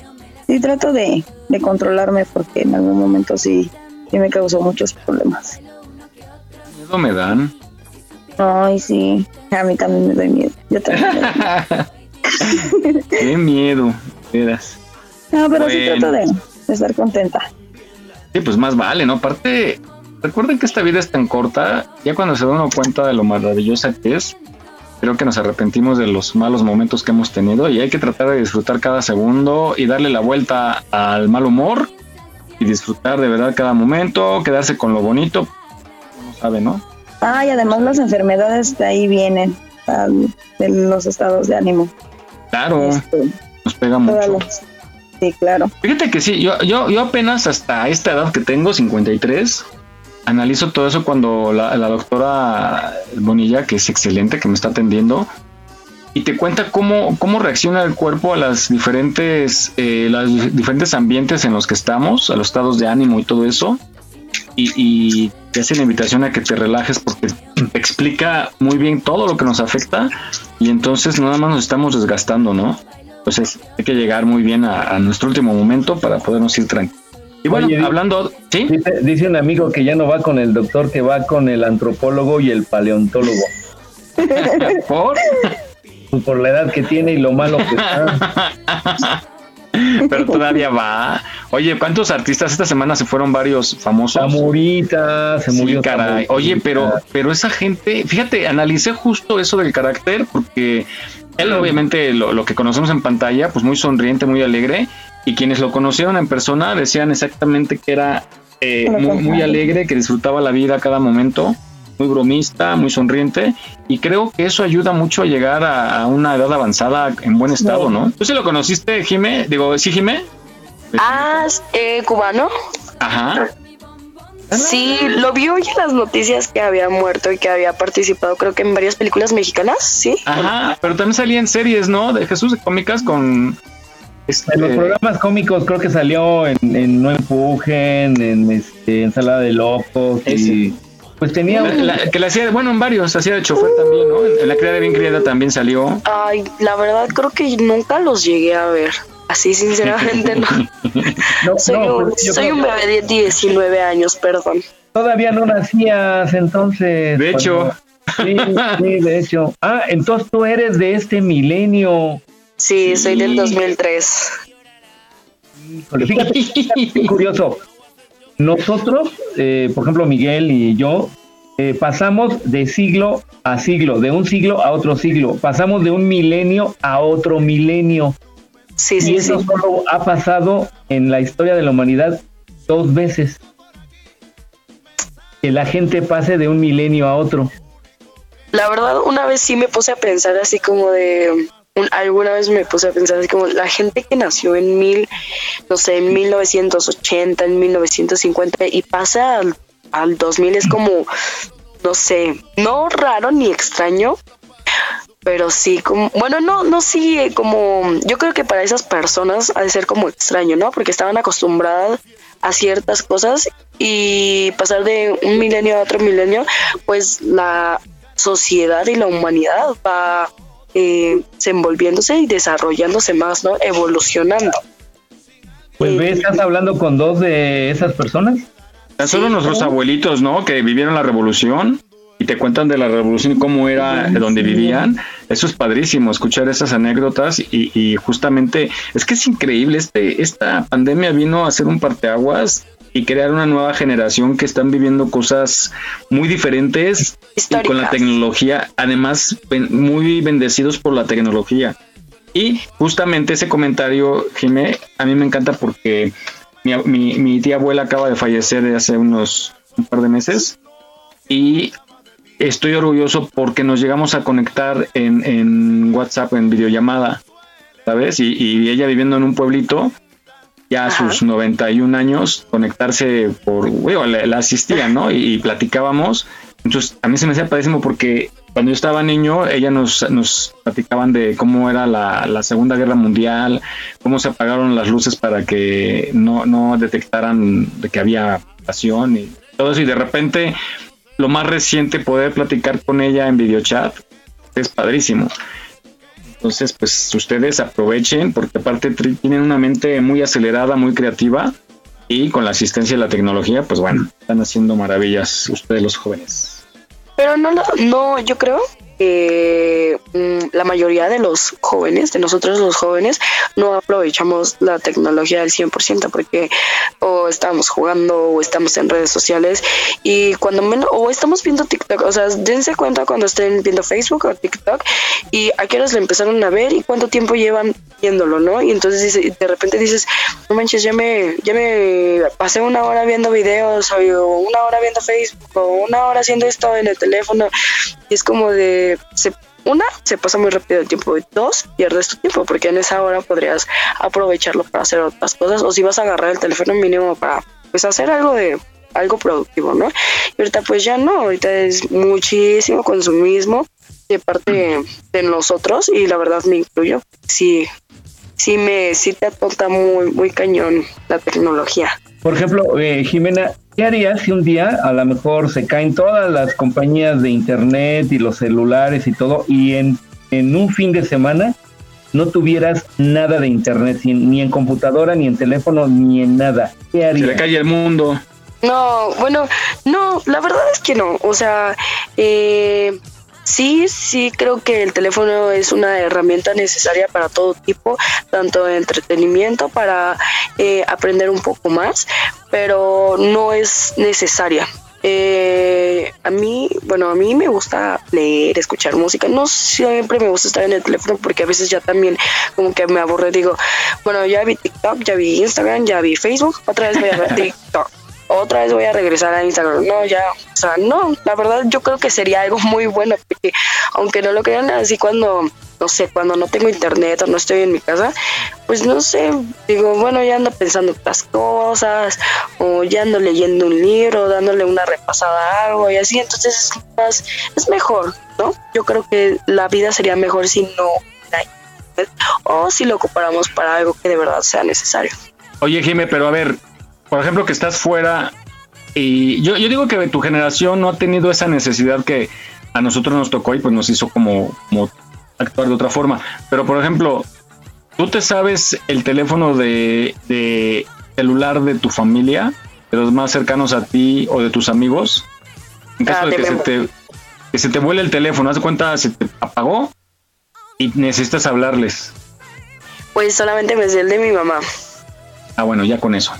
Speaker 6: sí trato de, de controlarme porque en algún momento sí, sí me causó muchos problemas.
Speaker 2: Miedo me dan.
Speaker 6: Ay, sí, a mí también me doy miedo. Yo también. me doy miedo.
Speaker 2: Qué miedo, veras.
Speaker 6: No, pero sí trato de, de estar contenta.
Speaker 2: Sí, pues más vale, ¿no? Aparte, recuerden que esta vida es tan corta, ya cuando se da uno cuenta de lo maravillosa que es, creo que nos arrepentimos de los malos momentos que hemos tenido y hay que tratar de disfrutar cada segundo y darle la vuelta al mal humor y disfrutar de verdad cada momento, quedarse con lo bonito, uno sabe, ¿no?
Speaker 6: Ah, y además las enfermedades de ahí vienen, ah, de los estados de ánimo.
Speaker 2: Claro,
Speaker 6: Este,
Speaker 2: nos pega mucho.
Speaker 6: las- Sí, claro.
Speaker 2: Fíjate que sí, yo, yo, yo apenas hasta esta edad que tengo, 53, analizo todo eso cuando la, doctora Bonilla, que es excelente, que me está atendiendo, y te cuenta cómo, cómo reacciona el cuerpo a las diferentes, eh, los diferentes ambientes en los que estamos, a los estados de ánimo y todo eso. Y, y te hace la invitación a que te relajes porque te explica muy bien todo lo que nos afecta y entonces nada más nos estamos desgastando, ¿no? Entonces hay que llegar muy bien a, a nuestro último momento para podernos ir tranquilos. Y bueno,
Speaker 1: Oye,
Speaker 2: hablando, ¿sí?
Speaker 1: Dice, dice un amigo que ya no va con el doctor, que va con el antropólogo y el paleontólogo.
Speaker 2: ¿Por?
Speaker 1: Pues por la edad que tiene y lo malo que está.
Speaker 2: Pero todavía va. Oye, ¿cuántos artistas esta semana se fueron varios famosos?
Speaker 1: Zamorita, se
Speaker 2: Sí,
Speaker 1: murió.
Speaker 2: caray.
Speaker 1: Zamorita.
Speaker 2: Oye, pero, pero esa gente, fíjate, analicé justo eso del carácter, porque él obviamente lo, lo que conocemos en pantalla, pues muy sonriente, muy alegre, y quienes lo conocieron en persona decían exactamente que era eh, muy, muy alegre, que disfrutaba la vida a cada momento, muy bromista, muy sonriente, y creo que eso ayuda mucho a llegar a, a una edad avanzada en buen estado, ¿no? ¿Tú sí lo conociste, Jime? Digo, ¿sí, Jime?
Speaker 3: Ah, eh, cubano.
Speaker 2: Ajá.
Speaker 3: Sí, lo vi hoy en las noticias que había muerto y que había participado, creo que en varias películas mexicanas, ¿sí?
Speaker 2: Ajá, pero también salía en series, ¿no? De Jesús de cómicas con... este,
Speaker 1: En los programas cómicos creo que salió en, en No Empujen, en este, Ensalada de Locos y pues tenía
Speaker 2: la-
Speaker 1: un-
Speaker 2: la- que la hacía, bueno, en varios, hacía de chofer también, ¿no? En, en la criada bien criada también salió.
Speaker 3: Ay, la verdad creo que nunca los llegué a ver. Así sinceramente no.
Speaker 1: No,
Speaker 3: Soy,
Speaker 1: no,
Speaker 3: un,
Speaker 1: pues
Speaker 3: soy un bebé de 19 años, perdón.
Speaker 1: todavía no nacías entonces.
Speaker 2: De hecho.
Speaker 1: cuando- Sí, sí, de hecho. Ah, entonces tú eres de este milenio.
Speaker 3: Sí, soy del 2003.
Speaker 1: Híjole, Fíjate, qué curioso. Nosotros, eh, por ejemplo, Miguel y yo, eh, pasamos de siglo a siglo, de un siglo a otro siglo. Pasamos de un milenio a otro milenio.
Speaker 3: Sí,
Speaker 1: y
Speaker 3: sí,
Speaker 1: eso
Speaker 3: sí.
Speaker 1: solo ha pasado en la historia de la humanidad dos veces. Que la gente pase de un milenio a otro.
Speaker 3: La verdad, una vez sí me puse a pensar así como de... un- alguna vez me puse a pensar así como la gente que nació en mil, no sé, en 1980, en 1950 y pasa al, al 2000 es como, no sé, no raro ni extraño, pero sí como, bueno, no, no sí, eh, como, yo creo que para esas personas ha de ser como extraño, ¿no? Porque estaban acostumbradas a ciertas cosas y pasar de un milenio a otro milenio, pues la sociedad y la humanidad va eh, desenvolviéndose y desarrollándose más, ¿no? Evolucionando.
Speaker 1: Pues ves, estás hablando con dos de esas personas.
Speaker 2: Tan solo nuestros abuelitos, ¿no? Que vivieron la revolución y te cuentan de la revolución y cómo era de donde vivían. Eso es padrísimo, escuchar esas anécdotas y, y justamente es que es increíble. Este, esta pandemia vino a ser un parteaguas y crear una nueva generación que están viviendo cosas muy diferentes y con la tecnología, además muy bendecidos por la tecnología. Y justamente ese comentario, Jimé, a mí me encanta porque mi, mi- mi tía abuela acaba de fallecer de hace unos un par de meses y estoy orgulloso porque nos llegamos a conectar en, en WhatsApp, en videollamada, ¿sabes? Y, y ella viviendo en un pueblito, ya a sus 91 años, conectarse por, bueno, la, la asistía, ¿no? Y, y platicábamos Entonces, a mí se me hacía padrísimo porque cuando yo estaba niño, ella nos, nos platicaban de cómo era la, la Segunda Guerra Mundial, cómo se apagaron las luces para que no, no detectaran de que había pasión y todo eso. Y de repente, lo más reciente, poder platicar con ella en videochat, es padrísimo. Entonces, pues ustedes aprovechen porque aparte tienen una mente muy acelerada, muy creativa y con la asistencia de la tecnología, pues bueno, están haciendo maravillas ustedes los jóvenes.
Speaker 3: Pero no, no, yo creo que mm, la mayoría de los jóvenes, de nosotros los jóvenes, no aprovechamos la tecnología al 100% porque o estamos jugando o estamos en redes sociales y cuando menos, o estamos viendo TikTok, o sea, dense cuenta cuando estén viendo Facebook o TikTok y a qué horas lo empezaron a ver y cuánto tiempo llevan viéndolo, ¿no? Y entonces de repente dices, no manches, ya me, ya me pasé una hora viendo videos o una hora viendo Facebook o una hora haciendo esto en el teléfono y es como de, se- una, se pasa muy rápido el tiempo dos, pierdes tu tiempo porque en esa hora podrías aprovecharlo para hacer otras cosas o si vas a agarrar el teléfono mínimo para pues hacer algo de algo productivo, ¿no? Y ahorita pues ya no, ahorita es muchísimo consumismo de parte de nosotros y la verdad me incluyo, sí, sí me, sí te atonta muy, muy cañón la tecnología.
Speaker 1: Por ejemplo, eh, Jimena, ¿qué harías si un día a lo mejor se caen todas las compañías de internet y los celulares y todo y en, en un fin de semana no tuvieras nada de internet, sin- ni en computadora, ni en teléfono, ni en nada? ¿Qué
Speaker 2: Se
Speaker 1: harías?
Speaker 2: le cae el mundo.
Speaker 3: No, bueno, no, la verdad es que no. O sea, eh, sí, sí creo que el teléfono es una herramienta necesaria para todo tipo, tanto de entretenimiento, para eh, aprender un poco más, pero no es necesaria. Eh, a mí, bueno, a mí me gusta leer, escuchar música. No siempre me gusta estar en el teléfono porque a veces ya también como que me aburre. Digo, bueno, ya vi TikTok, ya vi Instagram, ya vi Facebook, otra vez voy a ver TikTok otra vez voy a regresar a Instagram. No, ya, o sea, no, la verdad yo creo que sería algo muy bueno, porque aunque no lo crean así cuando, no sé, cuando no tengo internet o no estoy en mi casa, pues no sé, digo, bueno, ya ando pensando otras cosas, o ya ando leyendo un libro, dándole una repasada a algo y así, entonces es más, es mejor, ¿no? Yo creo que la vida sería mejor si no hubiera internet, o si lo ocupáramos para algo que de verdad sea necesario.
Speaker 2: Oye, Jime, pero a ver, por ejemplo, que estás fuera y yo, yo digo que tu generación no ha tenido esa necesidad que a nosotros nos tocó y pues nos hizo como, como actuar de otra forma. Pero, por ejemplo, ¿tú te sabes el teléfono de, de celular de tu familia, de los más cercanos a ti o de tus amigos? En caso
Speaker 3: Ah,
Speaker 2: de que se, te, que se te vuele el teléfono, haz de cuenta, se te apagó y necesitas hablarles.
Speaker 3: Pues solamente me sé el de mi mamá.
Speaker 2: Ah, bueno, ya con eso.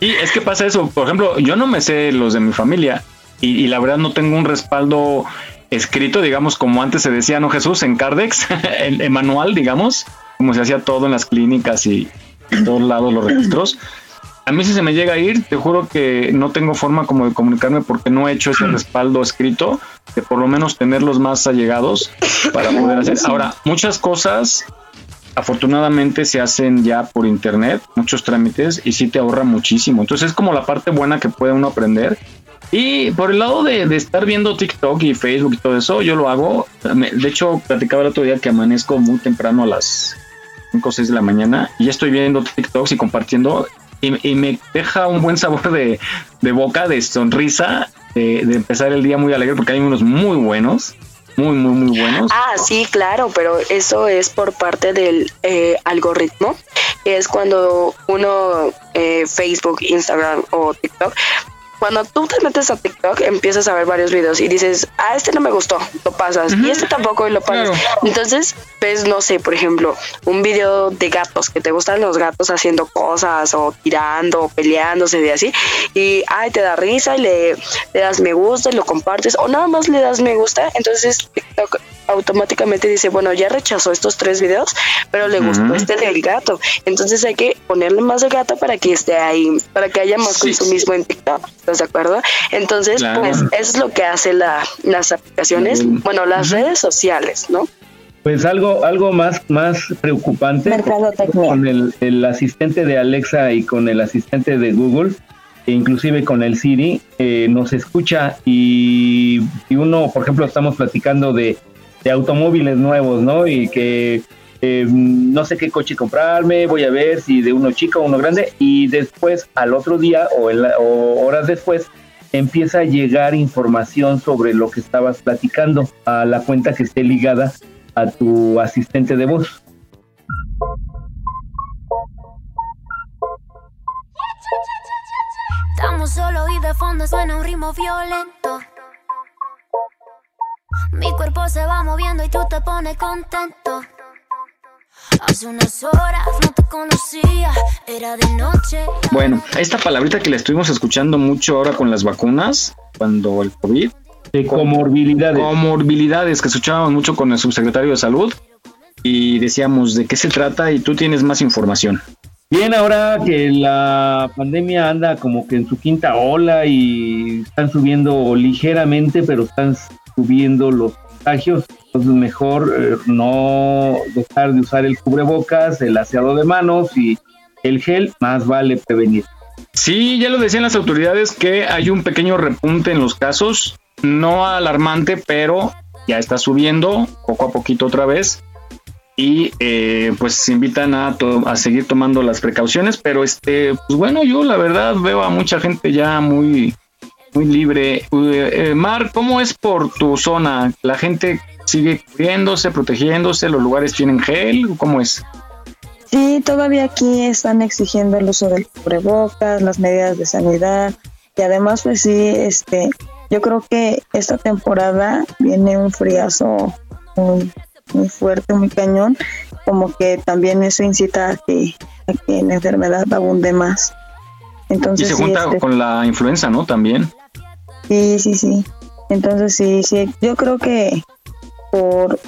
Speaker 2: Y es que pasa eso, por ejemplo, yo no me sé los de mi familia y, y la verdad no tengo un respaldo escrito, digamos, como antes se decía, ¿no, Jesús? En Cardex, en, en manual, digamos, como se hacía todo en las clínicas y en todos lados los registros. A mí si se me llega a ir, te juro que no tengo forma como de comunicarme porque no he hecho ese respaldo escrito, de por lo menos tenerlos más allegados para poder hacer. Ahora, muchas cosas afortunadamente se hacen ya por internet, muchos trámites, y sí te ahorra muchísimo. Entonces es como la parte buena que puede uno aprender. Y por el lado de, de estar viendo TikTok y Facebook y todo eso, yo lo hago. De hecho, platicaba el otro día que amanezco muy temprano a las 5 o 6 de la mañana y estoy viendo TikToks y compartiendo. Y, y me deja un buen sabor de, de boca, de sonrisa, de, de empezar el día muy alegre, porque hay unos muy buenos, muy, muy, muy buenos.
Speaker 3: Ah, sí, claro, pero eso es por parte del eh, algoritmo, es cuando uno, eh, Facebook, Instagram o TikTok, cuando tú te metes a TikTok empiezas a ver varios videos y dices, ah, este no me gustó, lo pasas, y este tampoco y lo pasas. Entonces, ves, no sé, por ejemplo, un video de gatos, que te gustan los gatos haciendo cosas o tirando o peleándose de así, y ay, te da risa y le, le das me gusta y lo compartes, o nada más le das me gusta, entonces TikTok automáticamente dice, bueno, ya rechazó estos tres videos, pero le gustó este del gato. Entonces hay que ponerle más de gato para que esté ahí, para que haya más
Speaker 2: Sí.
Speaker 3: consumismo en TikTok. ¿Estás de acuerdo? Entonces,
Speaker 2: Claro.
Speaker 3: pues eso es lo que hace la, las aplicaciones, bueno, las redes sociales, ¿no?
Speaker 1: Pues algo, algo más, más preocupante con el, el asistente de Alexa y con el asistente de Google e inclusive con el Siri, eh, nos escucha y, y uno, por ejemplo, estamos platicando de, de automóviles nuevos, ¿no? Y que eh, no sé qué coche comprarme, voy a ver si de uno chico o uno grande, y después al otro día o, o horas después empieza a llegar información sobre lo que estabas platicando a la cuenta que esté ligada a tu asistente de voz.
Speaker 10: Estamos solos y de fondo suena un ritmo violento. Mi cuerpo se va moviendo y tú te pones contento. Hace unas horas no te conocía, era de noche.
Speaker 2: Bueno, esta palabrita que le estuvimos escuchando mucho ahora con las vacunas, cuando el COVID.
Speaker 1: De comorbilidades.
Speaker 2: Comorbilidades, que escuchábamos mucho con el subsecretario de salud. Y decíamos de qué se trata y tú tienes más información.
Speaker 1: Bien, ahora que la pandemia anda como que en su quinta ola y están subiendo ligeramente, pero están subiendo los contagios, entonces mejor eh, no dejar de usar el cubrebocas, el aseado de manos y el gel, más vale prevenir.
Speaker 2: Sí, ya lo decían las autoridades que hay un pequeño repunte en los casos, no alarmante, pero ya está subiendo poco a poquito otra vez. Y eh, pues se invitan a, a seguir tomando las precauciones, pero este, pues bueno, yo la verdad veo a mucha gente ya muy, muy libre. Eh, eh, Mar, ¿cómo es por tu zona? ¿La gente sigue cubriéndose, protegiéndose? ¿Los lugares tienen gel? ¿Cómo es?
Speaker 6: Sí, todavía aquí están exigiendo el uso del cubrebocas, las medidas de sanidad y además pues sí, este, yo creo que esta temporada viene un friazo muy, muy fuerte, muy cañón, como que también eso incita a que, a que la enfermedad abunde más.
Speaker 2: Y
Speaker 6: Entonces
Speaker 2: se
Speaker 6: sí,
Speaker 2: junta
Speaker 6: este,
Speaker 2: con la influenza, ¿no? También.
Speaker 6: Sí, sí, sí. Entonces sí, sí. Yo creo que por,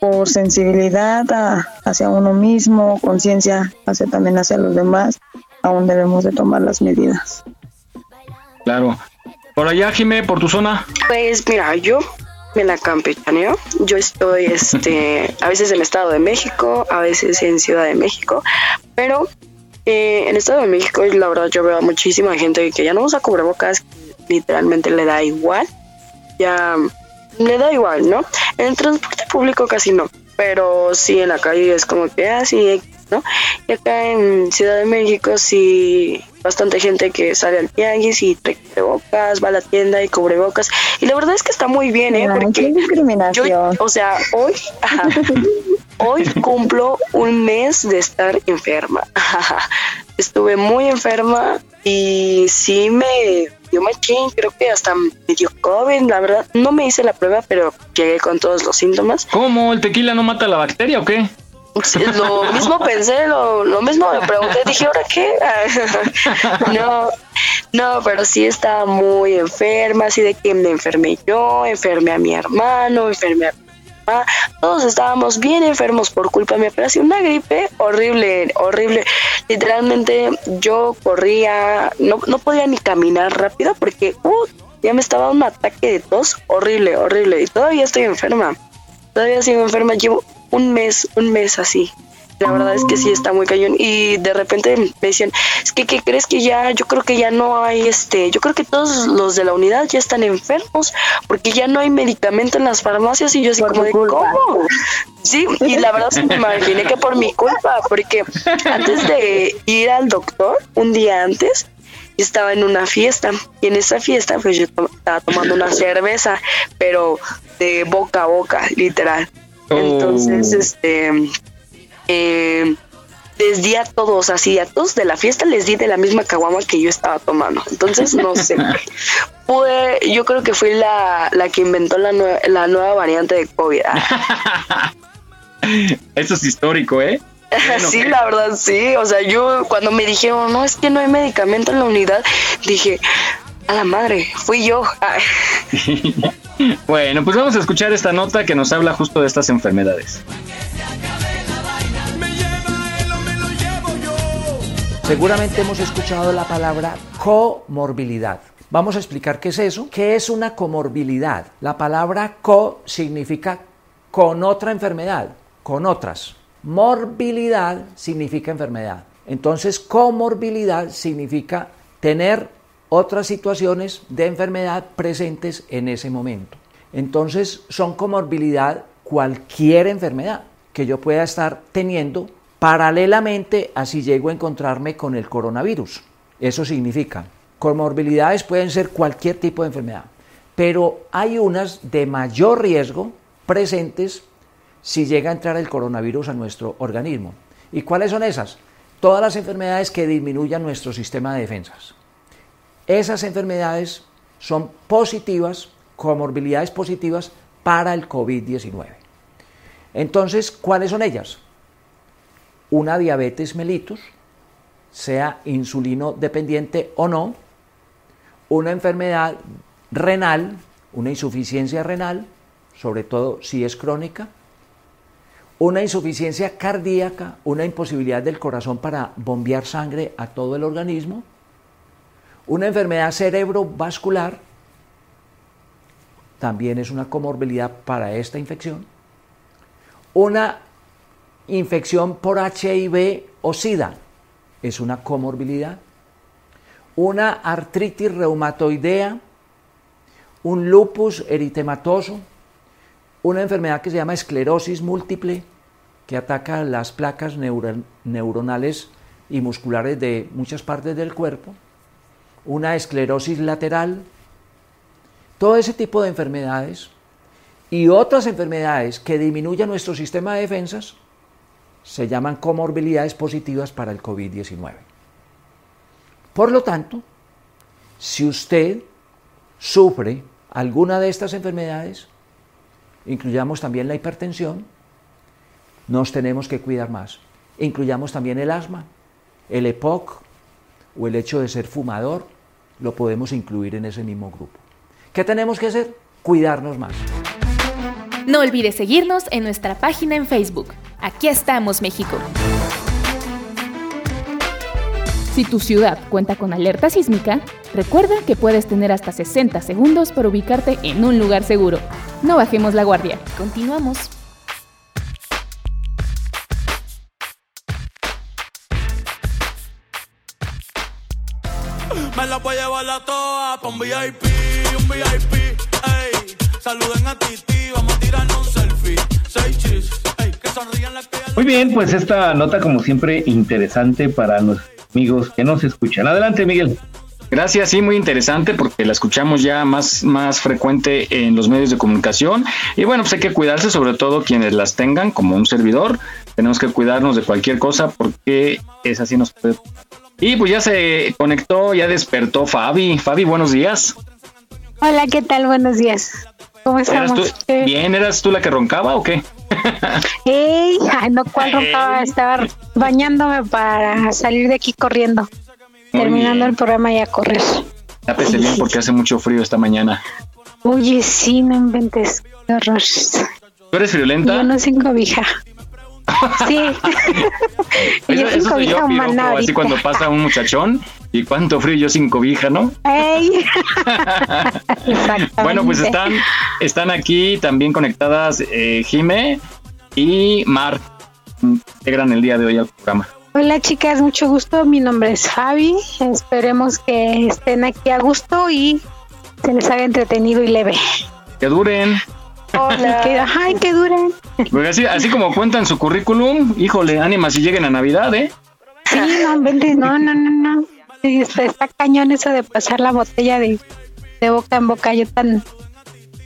Speaker 6: por sensibilidad a- hacia uno mismo, conciencia hacia también hacia los demás, aún debemos de tomar las medidas.
Speaker 2: Claro. Por allá, Jimé, por tu zona.
Speaker 3: Pues mira, yo me la campechaneo. Yo estoy este, a veces en Estado de México, a veces en Ciudad de México, pero eh, en Estado de México la verdad yo veo a muchísima gente que ya no usa cubrebocas, que literalmente le da igual, ya le da igual, ¿no? En el transporte público casi no, pero sí en la calle es como que así, ¿no? Y acá en Ciudad de México sí bastante gente que sale al tianguis y trae cubrebocas, va a la tienda y cubrebocas. Y la verdad es que está muy bien, ¿eh?
Speaker 6: Ay,
Speaker 3: Porque
Speaker 6: qué discriminación.
Speaker 3: yo, o sea, hoy, ajá, hoy cumplo un mes de estar enferma. Estuve muy enferma y sí me dio machín, creo que hasta me dio COVID, la verdad. No me hice la prueba, pero llegué con todos los síntomas.
Speaker 2: ¿Cómo? ¿El tequila no mata la bacteria o qué?
Speaker 3: Lo mismo pensé, lo, lo mismo me pregunté, dije, ¿ahora qué? no, no, pero sí estaba muy enferma, así de que me enfermé yo, enfermé a mi hermano, enfermé a mi todos estábamos bien enfermos por culpa pero así una gripe horrible, horrible. Literalmente yo corría, no, no podía ni caminar rápido porque uh, ya me estaba un ataque de tos horrible, horrible, y todavía estoy enferma. Todavía sigo enferma, llevo un mes, un mes así. La verdad es que sí está muy cañón. Y de repente me decían, es que ¿qué crees que ya? Yo creo que ya no hay este, yo creo que todos los de la unidad ya están enfermos, porque ya no hay medicamento en las farmacias y yo así como de ¿cómo? Sí, y la verdad sí me imaginé que por mi culpa, porque antes de ir al doctor, un día antes, estaba en una fiesta y en esa fiesta pues yo to- estaba tomando una cerveza, pero de boca a boca, literal. Entonces, este, eh, les di a todos, así a todos de la fiesta les di de la misma caguama que yo estaba tomando. Entonces, no sé. Fue, yo creo que fui la, la que inventó la, nue- la nueva variante de COVID. Ah,
Speaker 2: Eso es histórico, ¿eh? Bueno,
Speaker 3: sí,
Speaker 2: ¿qué?
Speaker 3: la verdad, sí. O sea, yo cuando me dijeron, no, es que no hay medicamento en la unidad, dije, a la madre, fui yo.
Speaker 2: Bueno, pues vamos a escuchar esta nota que nos habla justo de estas enfermedades.
Speaker 11: Seguramente hemos escuchado la palabra comorbilidad. Vamos a explicar qué es eso. ¿Qué es una comorbilidad? La palabra co significa con otra enfermedad, con otras. Morbilidad significa enfermedad. Entonces, comorbilidad significa tener otras situaciones de enfermedad presentes en ese momento. Entonces son comorbilidad cualquier enfermedad que yo pueda estar teniendo paralelamente a si llego a encontrarme con el coronavirus. Eso significa, comorbilidades pueden ser cualquier tipo de enfermedad, pero hay unas de mayor riesgo presentes si llega a entrar el coronavirus a nuestro organismo. ¿Y cuáles son esas? Todas las enfermedades que disminuyan nuestro sistema de defensas. Esas enfermedades son positivas, comorbilidades positivas para el COVID-19. Entonces, ¿cuáles son ellas? Una diabetes mellitus, sea insulino dependiente o no, una enfermedad renal, una insuficiencia renal, sobre todo si es crónica, una insuficiencia cardíaca, una imposibilidad del corazón para bombear sangre a todo el organismo, una enfermedad cerebrovascular, también es una comorbilidad para esta infección, una infección por HIV o SIDA, es una comorbilidad, una artritis reumatoidea, un lupus eritematoso, una enfermedad que se llama esclerosis múltiple, que ataca las placas neuronales y musculares de muchas partes del cuerpo, una esclerosis lateral, todo ese tipo de enfermedades y otras enfermedades que disminuyan nuestro sistema de defensas se llaman comorbilidades positivas para el COVID-19. Por lo tanto, si usted sufre alguna de estas enfermedades, incluyamos también la hipertensión, nos tenemos que cuidar más. Incluyamos también el asma, el EPOC o el hecho de ser fumador, lo podemos incluir en ese mismo grupo. ¿Qué tenemos que hacer? Cuidarnos más.
Speaker 8: No olvides seguirnos en nuestra página en Facebook. Aquí estamos, México. Si tu ciudad cuenta con alerta sísmica, recuerda que puedes tener hasta 60 segundos para ubicarte en un lugar seguro. No bajemos la guardia. Continuamos.
Speaker 9: Me la voy a llevar la toa pa' un VIP, un VIP, ey. Saluden a Titi, vamos a tirarnos un selfie. Seis chis,
Speaker 1: Muy bien, pues esta nota como siempre interesante para los amigos que nos escuchan. Adelante, Miguel.
Speaker 2: Gracias, sí, muy interesante porque la escuchamos ya más, más frecuente en los medios de comunicación. Y bueno, pues hay que cuidarse, sobre todo quienes las tengan, como un servidor. Tenemos que cuidarnos de cualquier cosa porque es así nos puede. Y pues ya se conectó, ya despertó Fabi. Fabi, buenos días.
Speaker 12: Hola, ¿qué tal? Buenos días. ¿Cómo
Speaker 2: ¿Eras
Speaker 12: estamos?
Speaker 2: tú- bien, ¿eras tú la que roncaba o qué?
Speaker 12: ¡Ey! Ay, no, ¿cuál roncaba? Estaba bañándome para salir de aquí corriendo.
Speaker 2: Muy
Speaker 12: terminando
Speaker 2: bien.
Speaker 12: el programa y a correr.
Speaker 2: Tápese bien porque hace mucho frío esta mañana.
Speaker 12: Oye, sí, no inventes. Qué horror.
Speaker 2: ¿Tú eres friolenta?
Speaker 12: Yo no sin cobija. Sí.
Speaker 2: Eso,
Speaker 12: yo
Speaker 2: eso soy yo,
Speaker 12: cobija
Speaker 2: piropo, así cuando pasa un muchachón y cuánto frío yo sin cobija, ¿no?
Speaker 12: ¡Ey!
Speaker 2: Bueno, pues están, están aquí también conectadas eh, Jime y Mar. Integran el día de hoy al programa.
Speaker 12: Hola chicas, mucho gusto. Mi nombre es Fabi. Esperemos que estén aquí a gusto y se les haga entretenido y leve.
Speaker 2: Que duren.
Speaker 12: Hola. Que, ay, que duren.
Speaker 2: Porque así, así como cuentan su currículum, híjole, ánima si lleguen a Navidad, ¿eh?
Speaker 12: Sí, no no, no, no, está, está cañón eso de pasar la botella de, de boca en boca. Yo tan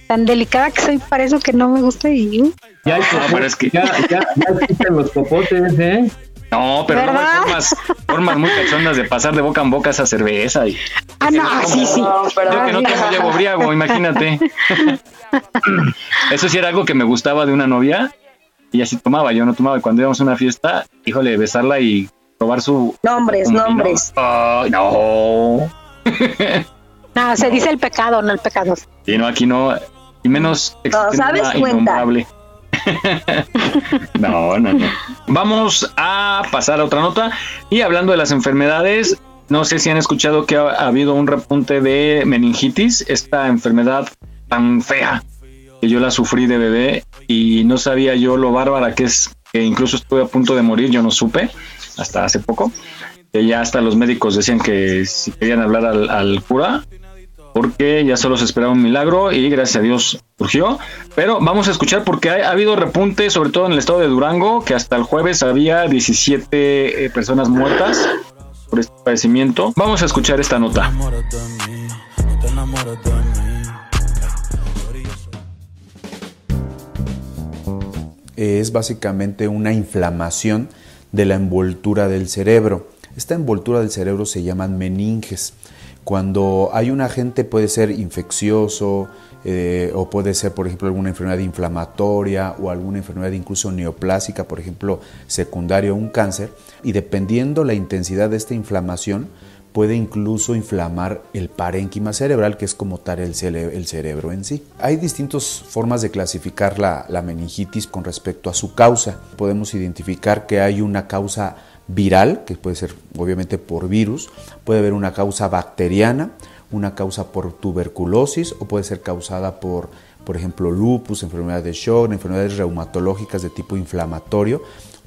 Speaker 12: tan delicada que soy para eso que no me gusta y uh,
Speaker 1: Ya, hay
Speaker 2: No, pero es que-
Speaker 1: ya, ya, ya existen los popotes, ¿eh?
Speaker 2: No, pero no hay formas, formas muy cachondas de pasar de boca en boca esa cerveza. Y,
Speaker 12: ah no sí sí
Speaker 2: yo que no tengo llevo briago, imagínate. Eso sí era algo que me gustaba de una novia. Y así tomaba, yo no tomaba. Y cuando íbamos a una fiesta, híjole, besarla y probar su.
Speaker 6: Nombres, nombres.
Speaker 2: No.
Speaker 12: no se dice el pecado no el pecado
Speaker 2: Y no, aquí no. Y menos
Speaker 6: No, ¿sabes? Cuenta.
Speaker 2: no, no, no. Vamos a pasar a otra nota. Y hablando de las enfermedades, no sé si han escuchado que ha, ha habido un repunte de meningitis, esta enfermedad tan fea que yo la sufrí de bebé y no sabía yo lo bárbara que es, que incluso estuve a punto de morir, yo no supe hasta hace poco. ya hasta los médicos decían que si querían hablar al, cura, porque ya solo se esperaba un milagro y gracias a Dios surgió. Pero vamos a escuchar porque ha, ha habido repunte, sobre todo en el estado de Durango, que hasta el jueves había 17 eh, personas muertas por este padecimiento. Vamos a escuchar esta nota.
Speaker 13: es básicamente una inflamación de la envoltura del cerebro. Esta envoltura del cerebro se llaman meninges. Cuando hay un agente puede ser infeccioso eh, o puede ser, por ejemplo, alguna enfermedad inflamatoria o alguna enfermedad incluso neoplásica, por ejemplo, secundaria o un cáncer, y dependiendo la intensidad de esta inflamación, puede incluso inflamar el parénquima cerebral, que es como tal el, cere- el cerebro en sí. Hay distintas formas de clasificar la, la meningitis con respecto a su causa. Podemos identificar que hay una causa viral, que puede ser obviamente por virus, puede haber una causa bacteriana, una causa por tuberculosis o puede ser causada por, por ejemplo, lupus, enfermedades de Sjögren, enfermedades reumatológicas de tipo inflamatorio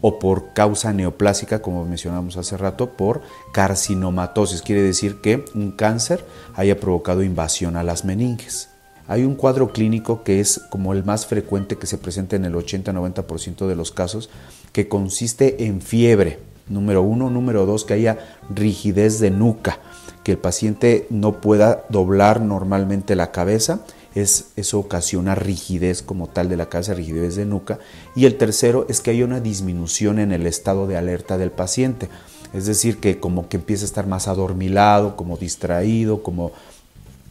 Speaker 13: o por causa neoplásica, como mencionamos hace rato, por carcinomatosis. Quiere decir que un cáncer haya provocado invasión a las meninges. Hay un cuadro clínico que es como el más frecuente que se presenta en el 80-90% de los casos, que consiste en fiebre, número uno, número dos, que haya rigidez de nuca, que el paciente no pueda doblar normalmente la cabeza, es, eso ocasiona rigidez como tal de la cabeza, rigidez de nuca. Y el tercero es que hay una disminución en el estado de alerta del paciente, es decir, que como que empieza a estar más adormilado, como distraído, como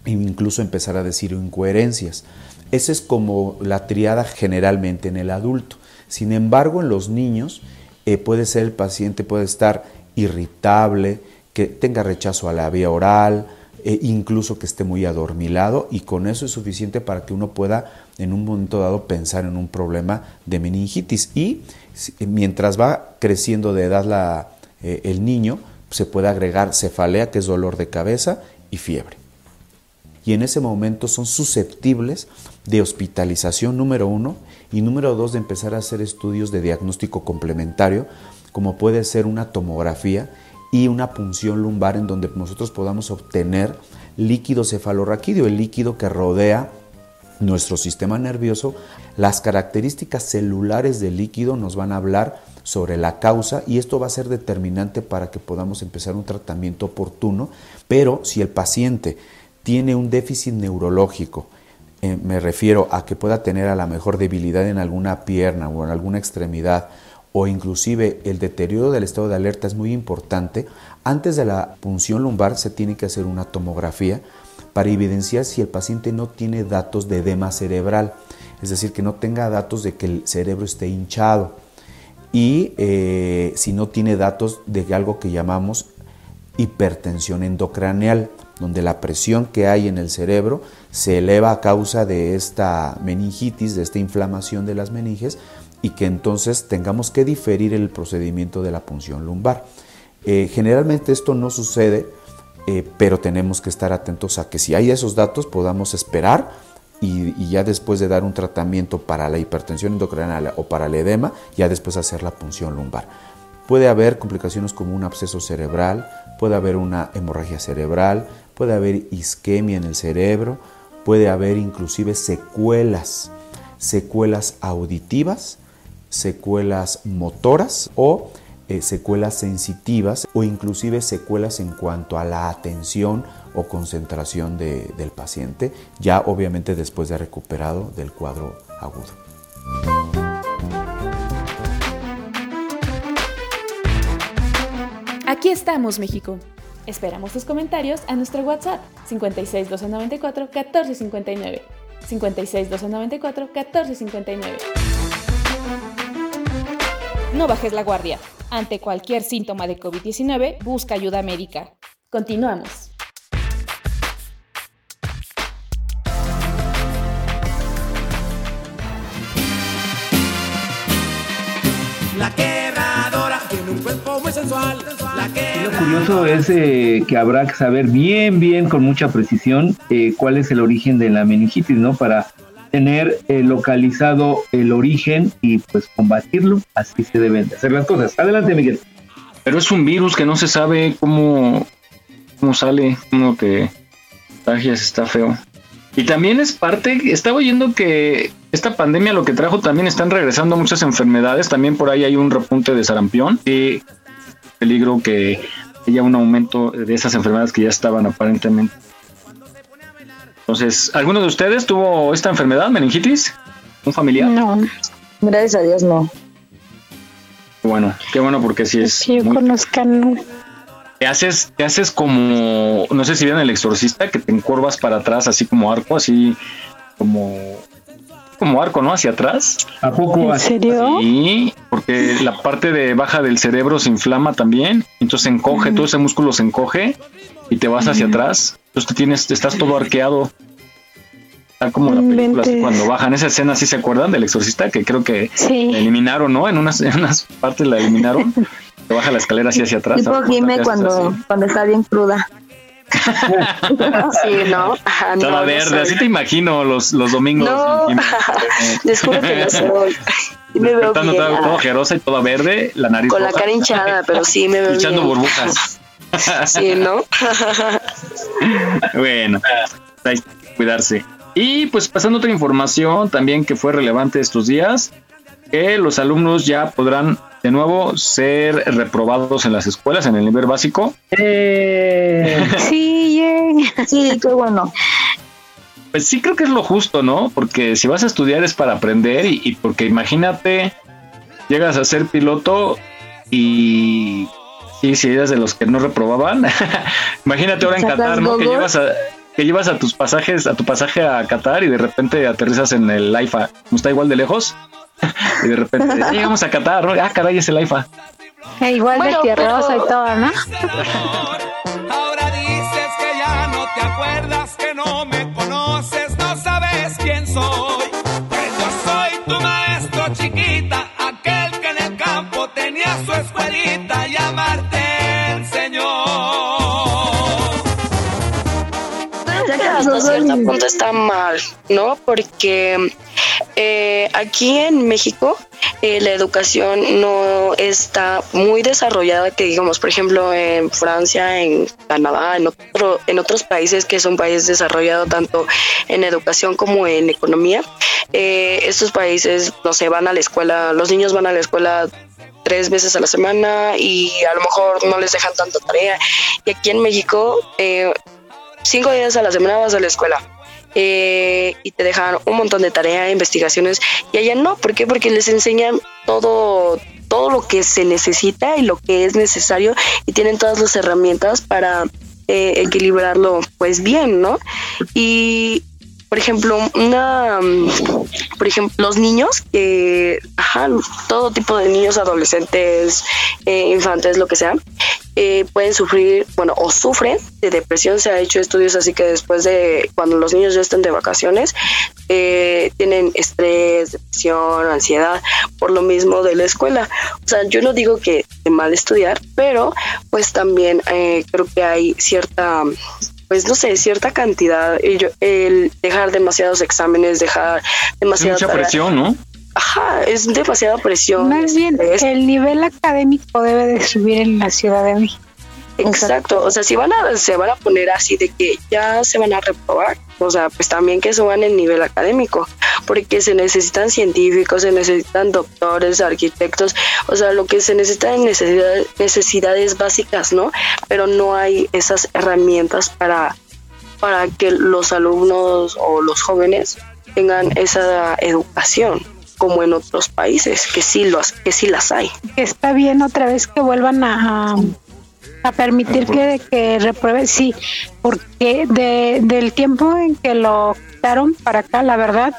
Speaker 13: incluso empezar a decir incoherencias. Esa es como la triada generalmente en el adulto. Sin embargo, en los niños eh, puede ser el paciente, puede estar irritable, que tenga rechazo a la vía oral, eh, incluso que esté muy adormilado y con eso es suficiente para que uno pueda en un momento dado pensar en un problema de meningitis. Y mientras va creciendo de edad la, eh, el niño se puede agregar cefalea que es dolor de cabeza y fiebre. Y en ese momento son susceptibles de hospitalización número uno y número dos de empezar a hacer estudios de diagnóstico complementario como puede ser una tomografía y una punción lumbar en donde nosotros podamos obtener líquido cefalorraquídeo, el líquido que rodea nuestro sistema nervioso. Las características celulares del líquido nos van a hablar sobre la causa y esto va a ser determinante para que podamos empezar un tratamiento oportuno, pero si el paciente tiene un déficit neurológico, eh, me refiero a que pueda tener a la mejor debilidad en alguna pierna o en alguna extremidad, o inclusive el deterioro del estado de alerta es muy importante, antes de la punción lumbar se tiene que hacer una tomografía para evidenciar si el paciente no tiene datos de edema cerebral, es decir, que no tenga datos de que el cerebro esté hinchado. Y eh, si no tiene datos de algo que llamamos hipertensión endocraneal, donde la presión que hay en el cerebro se eleva a causa de esta meningitis, de esta inflamación de las meninges, y que entonces tengamos que diferir el procedimiento de la punción lumbar. Eh, generalmente esto no sucede, eh, pero tenemos que estar atentos a que si hay esos datos podamos esperar y, y ya después de dar un tratamiento para la hipertensión endocrinal o para el edema, ya después hacer la punción lumbar. Puede haber complicaciones como un absceso cerebral, puede haber una hemorragia cerebral, puede haber isquemia en el cerebro, puede haber inclusive secuelas, secuelas auditivas, secuelas motoras o eh, secuelas sensitivas o inclusive secuelas en cuanto a la atención o concentración de- del paciente, ya obviamente después de recuperado del cuadro agudo.
Speaker 8: Aquí estamos, México. Esperamos tus comentarios a nuestro WhatsApp 56 294 1459. 56 294 1459. No bajes la guardia. Ante cualquier síntoma de COVID-19, busca ayuda médica. Continuamos.
Speaker 9: La quebradora tiene un cuerpo muy sensual. La
Speaker 1: Lo curioso es eh, que habrá que saber bien, bien, con mucha precisión, eh, cuál es el origen de la meningitis, ¿no? Para tener eh, localizado el origen y pues combatirlo. Así se deben de hacer las cosas. Adelante, Miguel.
Speaker 2: pero es un virus que no se sabe cómo, cómo sale, cómo te contagias, está feo. Y también es parte, estaba oyendo que esta pandemia lo que trajo también están regresando muchas enfermedades, también por ahí hay un repunte de sarampión y peligro que haya un aumento de esas enfermedades que ya estaban aparentemente. Entonces, ¿alguno de ustedes tuvo esta enfermedad, meningitis? ¿Un familiar?
Speaker 6: No, gracias a Dios no.
Speaker 2: Bueno, qué bueno porque sí es.
Speaker 12: Que yo
Speaker 2: muy-
Speaker 12: conozcan.
Speaker 2: Te haces, te haces como, no sé si vieron el exorcista, que te encorvas para atrás, así como arco, así como, como arco, ¿no? Hacia atrás.
Speaker 1: ¿A poco?
Speaker 12: ¿En serio?
Speaker 2: Sí, porque la parte de baja del cerebro se inflama también, entonces se encoge, todo ese músculo se encoge y te vas hacia atrás. Entonces te tienes, estás todo arqueado. Está como la película así, cuando bajan esa escena, ¿sí se acuerdan del exorcista? Que creo que
Speaker 12: Sí.
Speaker 2: la eliminaron, ¿no? En unas, en unas partes la eliminaron. Te baja la escalera así hacia atrás.
Speaker 6: Tipo
Speaker 2: ¿no?
Speaker 6: Jime cuando,
Speaker 2: así.
Speaker 6: cuando está bien cruda.
Speaker 3: Sí, ¿no? Ajá,
Speaker 2: Toda
Speaker 3: no, no
Speaker 2: verde,
Speaker 3: soy.
Speaker 2: así te imagino los, los domingos.
Speaker 3: No, les juro que no soy. Me veo bien,
Speaker 2: toda,
Speaker 3: ah,
Speaker 2: toda ojerosa y toda verde, la nariz
Speaker 3: con la
Speaker 2: roja.
Speaker 3: cara hinchada, pero sí me veo
Speaker 2: Echando burbujas.
Speaker 3: Sí, ¿no?
Speaker 2: Bueno, hay que cuidarse. Y pues pasando otra información también que fue relevante estos días, que los alumnos ya podrán de nuevo ser reprobados en las escuelas en el nivel básico.
Speaker 12: Sí, yay.
Speaker 6: Sí, qué bueno.
Speaker 2: Pues sí creo que es lo justo, ¿no? Porque si vas a estudiar es para aprender y, y porque imagínate, llegas a ser piloto y sí, si eras de los que no reprobaban, imagínate ahora en
Speaker 6: ¿Sacas
Speaker 2: Qatar, ¿no? Que llevas a que llevas a tus pasajes, a tu pasaje a Qatar y de repente aterrizas en el AIFA, como está igual de lejos, y de repente llegamos a Qatar, ¿no? Ah, caray, es el AIFA.
Speaker 12: E igual
Speaker 3: Bueno,
Speaker 12: de tierrosa
Speaker 3: pero-
Speaker 12: y todo, ¿no?
Speaker 3: cierto punto está mal, ¿no? Porque eh, aquí en México eh, la educación no está muy desarrollada, que digamos, por ejemplo, en Francia, en Canadá, en, otro, en otros países que son países desarrollados tanto en educación como en economía. Eh, estos países, no sé, van a la escuela, los niños van a la escuela tres veces a la semana y a lo mejor no les dejan tanta tarea. Y aquí en México, eh, cinco días a la semana vas a la escuela. eh, y te dejan un montón de tarea, investigaciones, y allá no, ¿por qué? Porque les enseñan todo, todo lo que se necesita y lo que es necesario, y tienen todas las herramientas para eh, equilibrarlo pues bien, ¿no? Y por ejemplo, una, mm, por ejemplo, los niños, que, ajá, todo tipo de niños, adolescentes, eh, infantes, lo que sea, eh, pueden sufrir, bueno, o sufren de depresión. Se ha hecho estudios así que después de cuando los niños ya están de vacaciones, eh, tienen estrés, depresión, ansiedad, por lo mismo de la escuela. O sea, yo no digo que esté mal estudiar, pero pues también eh, creo que hay cierta pues no sé, cierta cantidad, el dejar demasiados exámenes, dejar demasiada
Speaker 2: mucha presión, ¿no?
Speaker 3: Ajá, es demasiada presión.
Speaker 12: Más bien, el nivel académico debe de subir en la Ciudad de México.
Speaker 3: Exacto, o sea, si van a, se van a poner así de que ya se van a reprobar, o sea, pues también que suban el nivel académico, porque se necesitan científicos, se necesitan doctores, arquitectos, o sea, lo que se necesita es necesidades, básicas, ¿no? Pero no hay esas herramientas para, para que los alumnos o los jóvenes tengan esa educación como en otros países, que sí, los, que sí las hay.
Speaker 12: Está bien otra vez que vuelvan a, a permitir que, que repruebe, sí, porque de, del tiempo en que lo quitaron para acá, la verdad,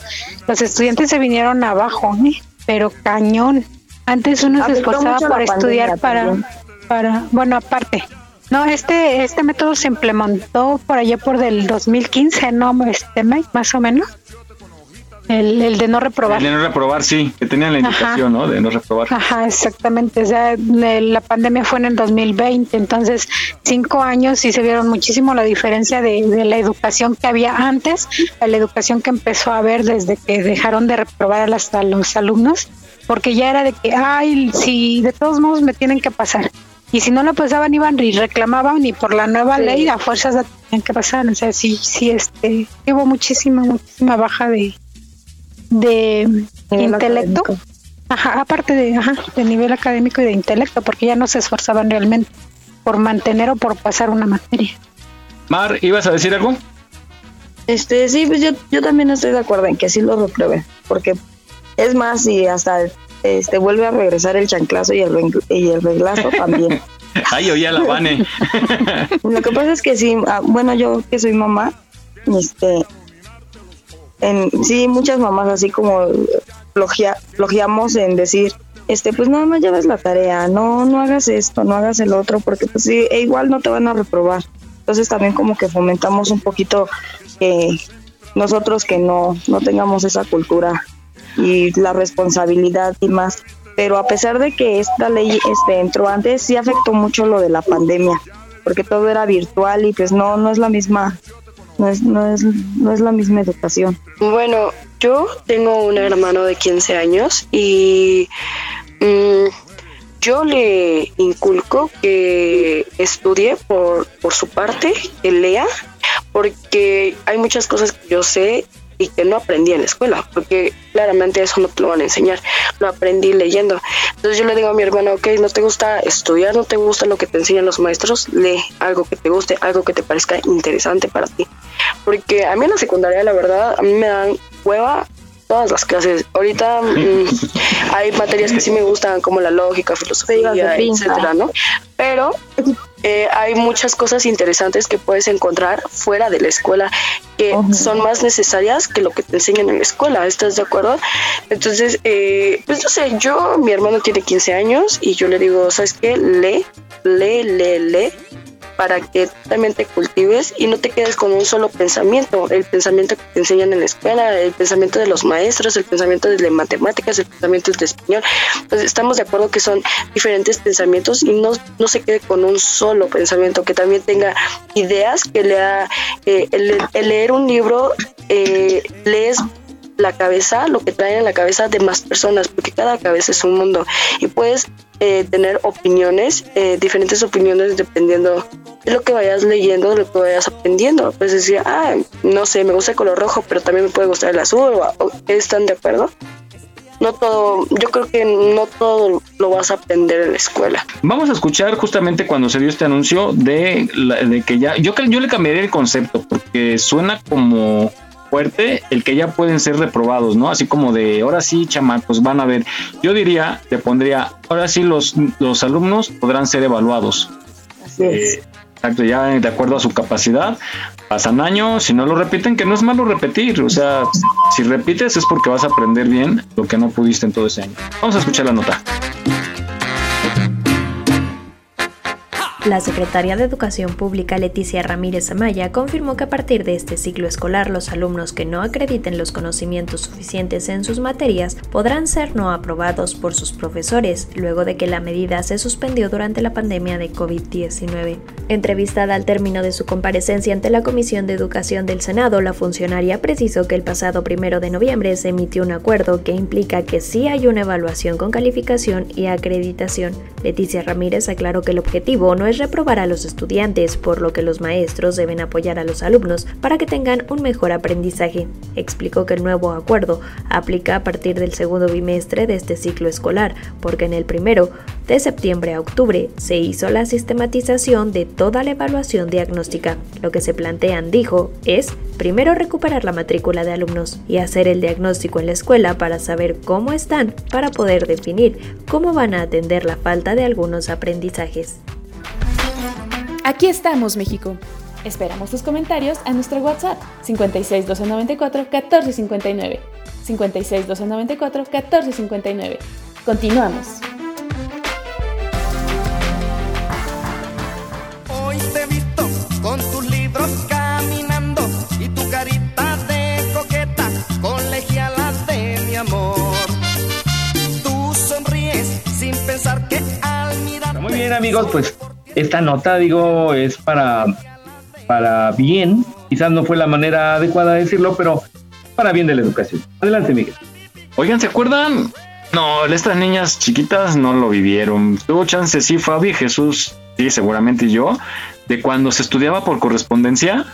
Speaker 12: los estudiantes se vinieron abajo, ¿eh? pero cañón. Antes uno se esforzaba por estudiar para,
Speaker 6: también.
Speaker 12: para, bueno, aparte. No, este, este método se implementó por allá por del 2015, ¿no? Este, Mike, más o menos. El, el de no reprobar.
Speaker 2: De no reprobar, sí, que tenían la
Speaker 12: Ajá.
Speaker 2: indicación, ¿no? De no reprobar.
Speaker 12: Ajá, exactamente. O sea, la pandemia fue en el 2020, entonces cinco años y se vieron muchísimo la diferencia de, de la educación que había antes a la educación que empezó a haber desde que dejaron de reprobar a, las- a los alumnos, porque ya era de que, ay, si de todos modos me tienen que pasar. y si no lo pasaban iban y reclamaban y por la nueva
Speaker 3: Sí.
Speaker 12: ley a fuerzas la tenían que pasar, o sea, sí, sí, este, hubo muchísima, muchísima baja de, de intelecto,
Speaker 6: académico.
Speaker 12: ajá, aparte de, ajá, de nivel académico y de intelecto, porque ya no se esforzaban realmente por mantener o por pasar una materia.
Speaker 2: Mar, ¿ibas a decir algo?
Speaker 6: Este, sí, pues yo, yo también estoy de acuerdo en que sí lo repruebe, porque es más, si hasta este vuelve a regresar el chanclazo y el, y el reglazo también.
Speaker 2: Ay, oye, la Vane.
Speaker 6: Lo que pasa es que sí, ah, bueno, yo que soy mamá, este, en, sí, muchas mamás así como flogia, flojeamos en decir, este, pues nada más lleves la tarea, no, no hagas esto, no hagas el otro, porque pues sí, e igual no te van a reprobar. Entonces también como que fomentamos un poquito que nosotros que no, no tengamos esa cultura y la responsabilidad y más. Pero a pesar de que esta ley este, entró antes, sí afectó mucho lo de la pandemia, porque todo era virtual y pues no, no es la misma, no es, no es, no es la misma educación.
Speaker 3: Bueno, yo tengo un hermano de 15 años y mm, yo le inculco que estudie por, por su parte, que lea, porque hay muchas cosas que yo sé y que no aprendí en la escuela, porque claramente eso no te lo van a enseñar, lo aprendí leyendo. Entonces yo le digo a mi hermano, ok, no te gusta estudiar, no te gusta lo que te enseñan los maestros, lee algo que te guste, algo que te parezca interesante para ti. Porque a mí en la secundaria, la verdad, a mí me dan hueva todas las clases. Ahorita mm, hay materias que sí me gustan, como la lógica, filosofía,
Speaker 6: pinza.
Speaker 3: etcétera, ¿no? Pero eh, hay muchas cosas interesantes que puedes encontrar fuera de la escuela que son más necesarias que lo que te enseñan en la escuela. ¿Estás de acuerdo? Entonces, eh, pues no sé, yo, mi hermano tiene 15 años y yo le digo, ¿sabes qué? Lee, lee, lee, lee para que también te cultives y no te quedes con un solo pensamiento, el pensamiento que te enseñan en la escuela, el pensamiento de los maestros, el pensamiento de matemáticas, el pensamiento de español. Entonces estamos de acuerdo que son diferentes pensamientos y no, no se quede con un solo pensamiento, que también tenga ideas, que lea, eh, el, el leer un libro, eh, lees la cabeza, lo que trae en la cabeza de más personas, porque cada cabeza es un mundo y puedes eh, tener opiniones, eh, diferentes opiniones dependiendo de lo que vayas leyendo, de lo que vayas aprendiendo. Puedes decir, ah, no sé, me gusta el color rojo, pero también me puede gustar el azul. o- ¿Están de acuerdo? No todo, yo creo que no todo lo vas a aprender en la escuela.
Speaker 2: Vamos a escuchar justamente cuando se dio este anuncio de, la- de que ya, yo, yo le cambiaría el concepto porque suena como fuerte el que ya pueden ser reprobados, ¿no? Así como de, ahora sí, chamacos, van a ver. Yo diría, le pondría, ahora sí los, los alumnos podrán ser evaluados. Eh, exacto, ya de acuerdo a su capacidad. Pasan años, si no lo repiten, que no es malo repetir. O sea, si repites es porque vas a aprender bien lo que no pudiste en todo ese año. Vamos a escuchar la nota.
Speaker 14: La secretaria de Educación Pública Leticia Ramírez Amaya confirmó que a partir de este ciclo escolar los alumnos que no acrediten los conocimientos suficientes en sus materias podrán ser no aprobados por sus profesores luego de que la medida se suspendió durante la pandemia de COVID-19. Entrevistada al término de su comparecencia ante la Comisión de Educación del Senado, la funcionaria precisó que el pasado primero de noviembre se emitió un acuerdo que implica que sí hay una evaluación con calificación y acreditación. Leticia Ramírez aclaró que el objetivo no es reprobar a los estudiantes, por lo que los maestros deben apoyar a los alumnos para que tengan un mejor aprendizaje. Explicó que el nuevo acuerdo aplica a partir del segundo bimestre de este ciclo escolar, porque en el primero, de septiembre a octubre, se hizo la sistematización de toda la evaluación diagnóstica. Lo que se plantean, dijo, es primero recuperar la matrícula de alumnos y hacer el diagnóstico en la escuela para saber cómo están, para poder definir cómo van a atender la falta de algunos aprendizajes.
Speaker 8: Aquí estamos, México. Esperamos tus comentarios a nuestro WhatsApp 56 294 1459. 56 294 1459. Continuamos.
Speaker 15: Hoy te he visto con tus libros caminando y tu carita de coqueta colegialas de mi amor. Tú sonríes sin pensar que al mirar
Speaker 1: Muy bien, amigos, pues esta nota, digo, es para, para bien. Quizás no fue la manera adecuada de decirlo, pero para bien de la educación. Adelante, Miguel.
Speaker 2: Oigan, ¿se acuerdan No, estas niñas chiquitas no lo vivieron. Tuvo chance, sí, Fabi, Jesús, sí, seguramente yo, de cuando se estudiaba por correspondencia.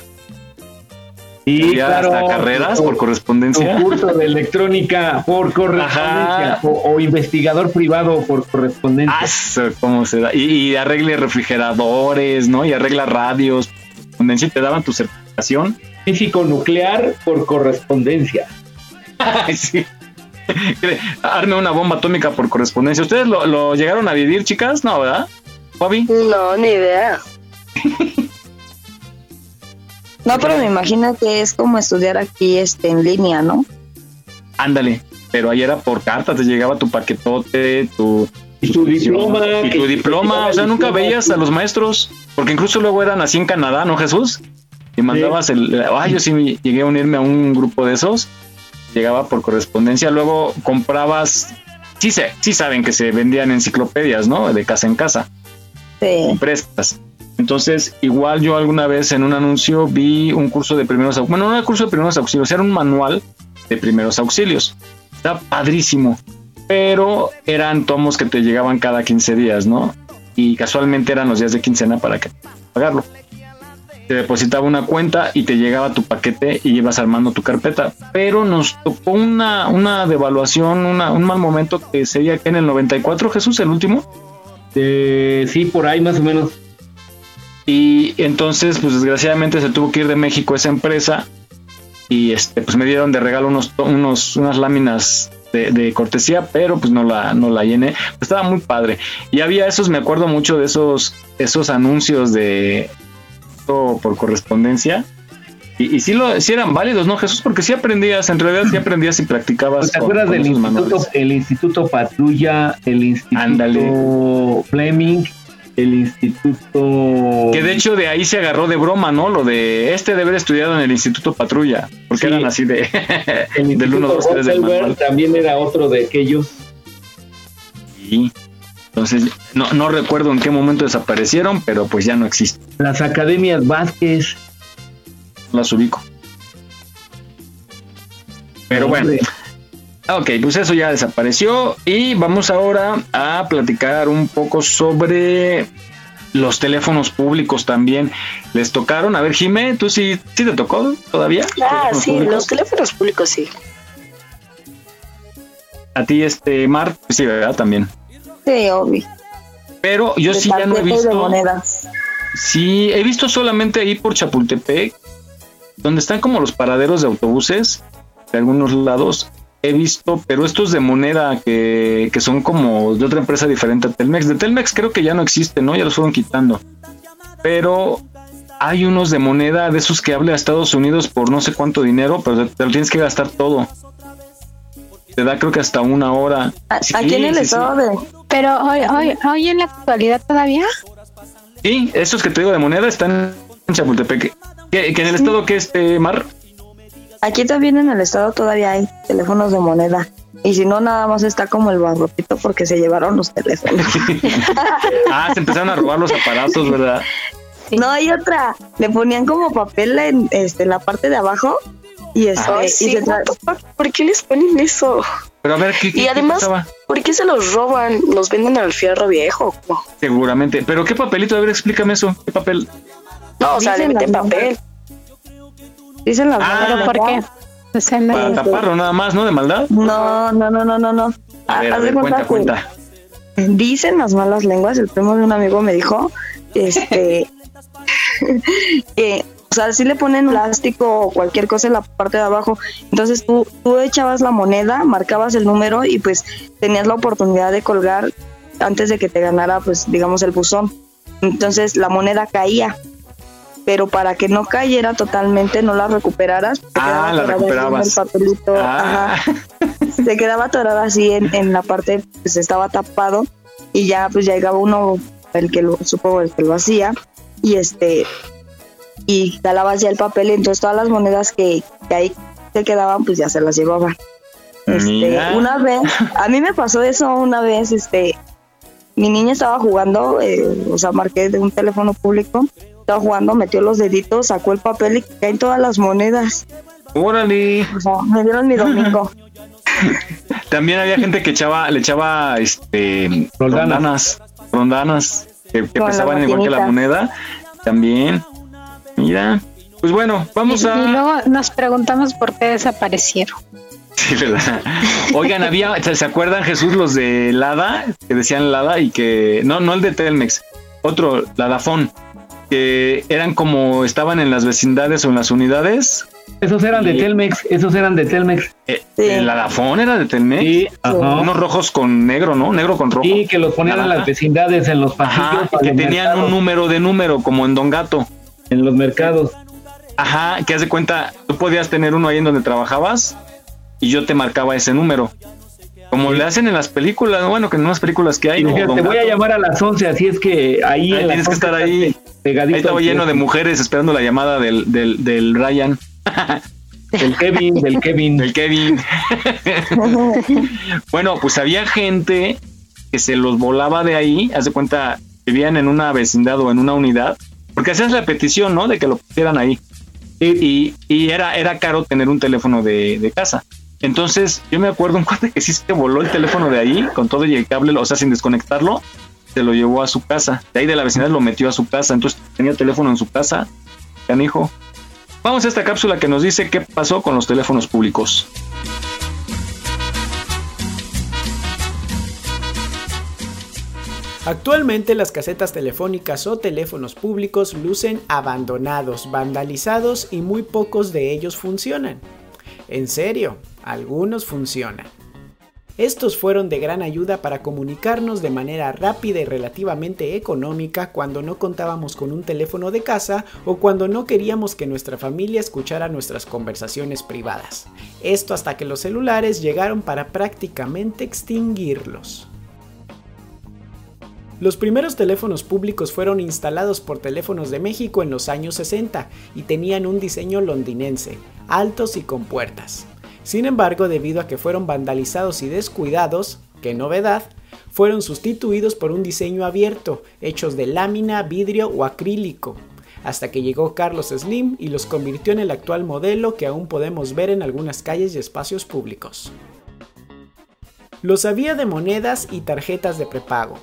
Speaker 1: Y claro,
Speaker 2: hasta carreras por correspondencia.
Speaker 1: tu curso de electrónica por correspondencia o, o investigador privado por correspondencia.
Speaker 2: Ah, eso, ¿Cómo se da? Y, y arregle refrigeradores, ¿no? Y arregla radios. por correspondencia, y te daban tu certificación.
Speaker 1: Físico nuclear por correspondencia.
Speaker 2: Sí. Arme una bomba atómica por correspondencia. ¿Ustedes lo, lo llegaron a vivir, chicas? No, ¿verdad? Fabi.
Speaker 3: No, ni idea.
Speaker 6: No, pero me imagino que es como estudiar aquí este en línea, ¿no?
Speaker 2: Ándale. Pero ahí era por carta, te llegaba tu paquetote, tu,
Speaker 1: Y tu diploma.
Speaker 2: y tu diploma. O sea, nunca veías a los maestros. Porque incluso luego eran así en Canadá, ¿no, Jesús? Y mandabas el. Ay, yo sí me- llegué a unirme a un grupo de esos. Llegaba por correspondencia. Luego comprabas. Sí, sé, sí saben que se vendían enciclopedias, ¿no? De casa en casa.
Speaker 6: Sí.
Speaker 2: Prestas. Entonces, igual yo alguna vez en un anuncio vi un curso de primeros auxilios. Bueno, no era curso de primeros auxilios, era un manual de primeros auxilios. Está padrísimo. Pero eran tomos que te llegaban cada 15 días, ¿no? Y casualmente eran los días de quincena para que pagarlo. Te depositaba una cuenta y te llegaba tu paquete y ibas armando tu carpeta. Pero nos tocó una, una devaluación, una, un mal momento que sería que en el 94, Jesús, el último.
Speaker 1: Eh, sí, por ahí más o menos.
Speaker 2: Y entonces, pues desgraciadamente se tuvo que ir de México esa empresa y este, pues me dieron de regalo unos, unos unas láminas de, de cortesía, pero pues no la, no la llené. Pues, estaba muy padre. Y había esos, me acuerdo mucho de esos, esos anuncios de todo por correspondencia. Y, y sí, lo, sí eran válidos, ¿no, Jesús? Porque sí aprendías, en realidad sí aprendías y practicabas.
Speaker 1: ¿Te acuerdas
Speaker 2: con
Speaker 1: del instituto,
Speaker 2: manuales.
Speaker 1: el instituto Patrulla, el instituto Fleming, el instituto...
Speaker 2: Que de hecho de ahí se agarró de broma, ¿no? Lo de este de haber estudiado en el Instituto Patrulla, porque eran así de
Speaker 1: el
Speaker 2: del 1, 2, 3 del manual.
Speaker 1: también era otro de aquellos.
Speaker 2: Y entonces no, no recuerdo en qué momento desaparecieron, pero pues ya no existen.
Speaker 1: Las academias Vázquez.
Speaker 2: Las ubico. Pero bueno. Ok, pues eso ya desapareció y vamos ahora a platicar un poco sobre los teléfonos públicos también. ¿Les tocaron? A ver, Jimé, ¿tú sí, sí te tocó todavía?
Speaker 3: Ah,
Speaker 2: ¿Teléfonos
Speaker 3: sí,
Speaker 2: públicos?
Speaker 3: los teléfonos públicos sí.
Speaker 2: A ti, este, Mar, pues sí, ¿verdad? También.
Speaker 6: Sí, obvio.
Speaker 2: Pero yo
Speaker 6: De
Speaker 2: sí ya no he
Speaker 6: y de
Speaker 2: visto.
Speaker 6: monedas.
Speaker 2: Sí, he visto solamente ahí por Chapultepec, donde están como los paraderos de autobuses de algunos lados. He visto, pero estos de moneda que, que son como de otra empresa diferente a Telmex. De Telmex creo que ya no existe, ¿no? Ya los fueron quitando. Pero hay unos de moneda de esos que habla a Estados Unidos por no sé cuánto dinero, pero te lo tienes que gastar todo. Te da creo que hasta una hora. Sí,
Speaker 6: Aquí en el
Speaker 2: sí, sí.
Speaker 6: estado de...
Speaker 12: Pero hoy, hoy, hoy en la actualidad todavía.
Speaker 2: Sí, estos que te digo de moneda están en Chapultepec. ¿Que, que en el estado que este Mar?
Speaker 6: Aquí también en el estado todavía hay teléfonos de moneda. Y si no, nada más está como el barrotito porque se llevaron los teléfonos.
Speaker 2: Ah, se empezaron a robar los aparatos, ¿verdad?
Speaker 6: No hay otra. Le ponían como papel en, este, en la parte de abajo. Y, este,
Speaker 3: Ay,
Speaker 6: y se tra-
Speaker 3: ¿por qué les ponen eso?
Speaker 2: Pero a ver, ¿qué, qué-
Speaker 3: Y además? ¿por qué se los roban? ¿Los venden al fierro viejo?
Speaker 2: Seguramente. ¿Pero qué papelito? A ver, explícame eso. ¿Qué papel?
Speaker 3: No, o sea, le meten papel.
Speaker 6: Dicen las
Speaker 2: Ah,
Speaker 6: malas
Speaker 12: ¿Pero por qué?
Speaker 6: lenguas.
Speaker 12: O sea, no-
Speaker 2: Para taparlo nada más, ¿no? De maldad.
Speaker 6: No, no, no, no, no, no.
Speaker 2: A ver, a
Speaker 6: Haz de
Speaker 2: ver,
Speaker 6: cuenta
Speaker 2: cuenta.
Speaker 6: Dicen las malas lenguas, el primo de un amigo me dijo, este, que, o sea, si le ponen plástico o cualquier cosa en la parte de abajo, entonces tú, tú echabas la moneda, marcabas el número y pues tenías la oportunidad de colgar antes de que te ganara, pues digamos, el buzón. Entonces la moneda caía, pero para que no cayera totalmente, no la recuperaras,
Speaker 2: Ah, la
Speaker 6: en
Speaker 2: recuperabas.
Speaker 6: El papelito,
Speaker 2: Ah.
Speaker 6: ajá se quedaba atorada así en, en la parte, pues estaba tapado y ya pues ya llegaba uno, el que lo, supongo el que lo hacía, y este, y jalabas ya el papel y entonces todas las monedas que, que ahí se quedaban pues ya se las llevaban. Este, una vez, a mí me pasó eso una vez, este, mi niña estaba jugando, eh, o sea, marqué de un teléfono público, estaba jugando, metió los deditos, sacó el papel y caen todas las monedas.
Speaker 2: Órale.
Speaker 6: O sea, me dieron mi domingo.
Speaker 2: También había gente que echaba, le echaba este rondanas, rondanas, que, pesaban igual que la moneda. También. Mira. Pues bueno, vamos
Speaker 12: y,
Speaker 2: a.
Speaker 12: y luego nos preguntamos por qué desaparecieron.
Speaker 2: Sí, ¿verdad? Oigan, había, ¿se se acuerdan Jesús los de Lada? Que decían Lada y que. No, no el de Telmex, otro, Ladafón, que eran como estaban en las vecindades o en las unidades.
Speaker 1: Esos eran de Telmex, esos eran de Telmex.
Speaker 2: Eh, ¿El Ladafón era de Telmex?
Speaker 1: Sí, ajá.
Speaker 2: Unos rojos con negro, ¿no? Negro con rojo.
Speaker 1: Sí, que los ponían en las vecindades, en los pasillos.
Speaker 2: Que tenían
Speaker 1: mercados.
Speaker 2: un número de número, como en Don Gato.
Speaker 1: En los mercados.
Speaker 2: Ajá, que haz de cuenta, tú podías tener uno ahí en donde trabajabas y yo te marcaba ese número. Como le hacen en las películas, bueno, que en unas películas que hay.
Speaker 1: Te voy a llamar a las 11, así es que ahí
Speaker 2: Ahí tienes que
Speaker 1: 11
Speaker 2: estar ahí.
Speaker 1: Pegadito
Speaker 2: Ahí estaba lleno de mujeres esperando la llamada del, del, del Ryan.
Speaker 1: Del Kevin, del Kevin.
Speaker 2: Del Kevin. bueno, pues había gente que se los volaba de ahí, haz de cuenta, vivían en una vecindad o en una unidad, porque hacías la petición, ¿no? De que lo pusieran ahí. Y, y era, era caro tener un teléfono de, de casa. Entonces, yo me acuerdo un cuate que sí se voló el teléfono de ahí, con todo y el cable, o sea, sin desconectarlo, se lo llevó a su casa. De ahí de la vecindad lo metió a su casa. Entonces, tenía teléfono en su casa. Canijo. Vamos a esta cápsula que nos dice qué pasó con los teléfonos públicos.
Speaker 16: Actualmente las casetas telefónicas o teléfonos públicos lucen abandonados, vandalizados y muy pocos de ellos funcionan. En serio, algunos funcionan. Estos fueron de gran ayuda para comunicarnos de manera rápida y relativamente económica cuando no contábamos con un teléfono de casa o cuando no queríamos que nuestra familia escuchara nuestras conversaciones privadas. Esto hasta que los celulares llegaron para prácticamente extinguirlos. Los primeros teléfonos públicos fueron instalados por Teléfonos de México en los años 60 y tenían un diseño londinense, altos y con puertas. Sin embargo, debido a que fueron vandalizados y descuidados, qué novedad, fueron sustituidos por un diseño abierto, hechos de lámina, vidrio o acrílico, hasta que llegó Carlos Slim y los convirtió en el actual modelo que aún podemos ver en algunas calles y espacios públicos. Los había de monedas y tarjetas de prepago,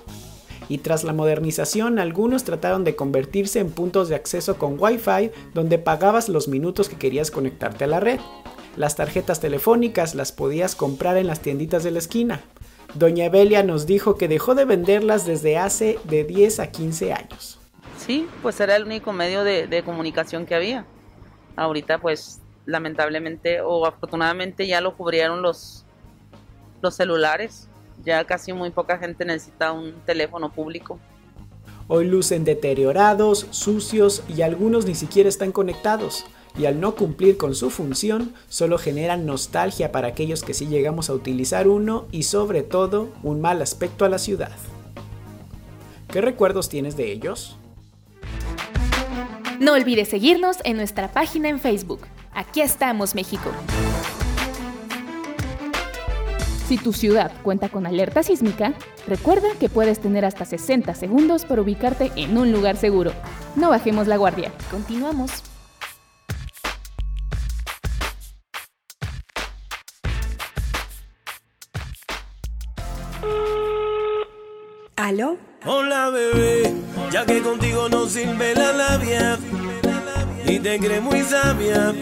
Speaker 16: y tras la modernización algunos trataron de convertirse en puntos de acceso con Wi-Fi donde pagabas los minutos que querías conectarte a la red. Las tarjetas telefónicas las podías comprar en las tienditas de la esquina. Doña Evelia nos dijo que dejó de venderlas desde hace de 10 a 15 años.
Speaker 17: Sí, pues era el único medio de, de comunicación que había. Ahorita pues lamentablemente o afortunadamente ya lo cubrieron los, los celulares. Ya casi muy poca gente necesita un teléfono público.
Speaker 16: Hoy lucen deteriorados, sucios y algunos ni siquiera están conectados. Y al no cumplir con su función, solo generan nostalgia para aquellos que sí llegamos a utilizar uno y sobre todo un mal aspecto a la ciudad. ¿Qué recuerdos tienes de ellos?
Speaker 8: No olvides seguirnos en nuestra página en Facebook. Aquí estamos, México. Si tu ciudad cuenta con alerta sísmica, recuerda que puedes tener hasta 60 segundos para ubicarte en un lugar seguro. No bajemos la guardia. Continuamos.
Speaker 18: ¿Aló?
Speaker 19: Hola bebé, ya que contigo no sirve la labia y te crees muy sabia,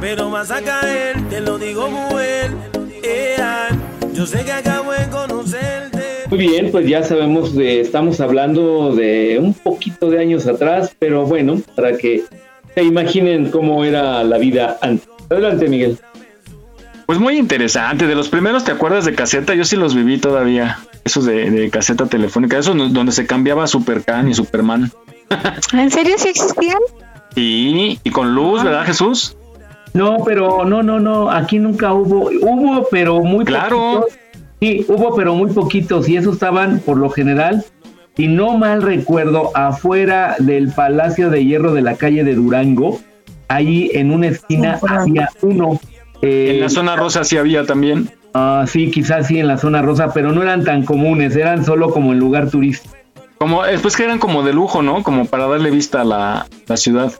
Speaker 19: pero vas a caer, te lo digo muy bien. Ea, yo sé que acabo de conocerte.
Speaker 1: Muy bien, pues ya sabemos, de, estamos hablando de un poquito de años atrás, pero bueno, para que se imaginen cómo era la vida antes. Adelante, Miguel.
Speaker 2: Pues muy interesante. De los primeros, ¿te acuerdas de caseta? Yo sí los viví todavía. Esos de, de caseta telefónica. Esos no- donde se cambiaba Supercan y Superman.
Speaker 12: ¿En serio sí existían?
Speaker 2: Y, y con luz, ¿verdad, Jesús?
Speaker 1: No, pero no, no, no, aquí nunca hubo, hubo, pero muy
Speaker 2: Claro.
Speaker 1: poquitos. Sí, hubo, pero muy poquitos, y esos estaban, por lo general, si no mal recuerdo, afuera del Palacio de Hierro de la calle de Durango, ahí en una esquina había uno. eh,
Speaker 2: En la zona rosa sí había también.
Speaker 1: Ah, sí, quizás sí en la zona rosa, pero no eran tan comunes, eran solo como en lugar turístico.
Speaker 2: Como, después que eran como de lujo, ¿no? Como para darle vista a la, la ciudad.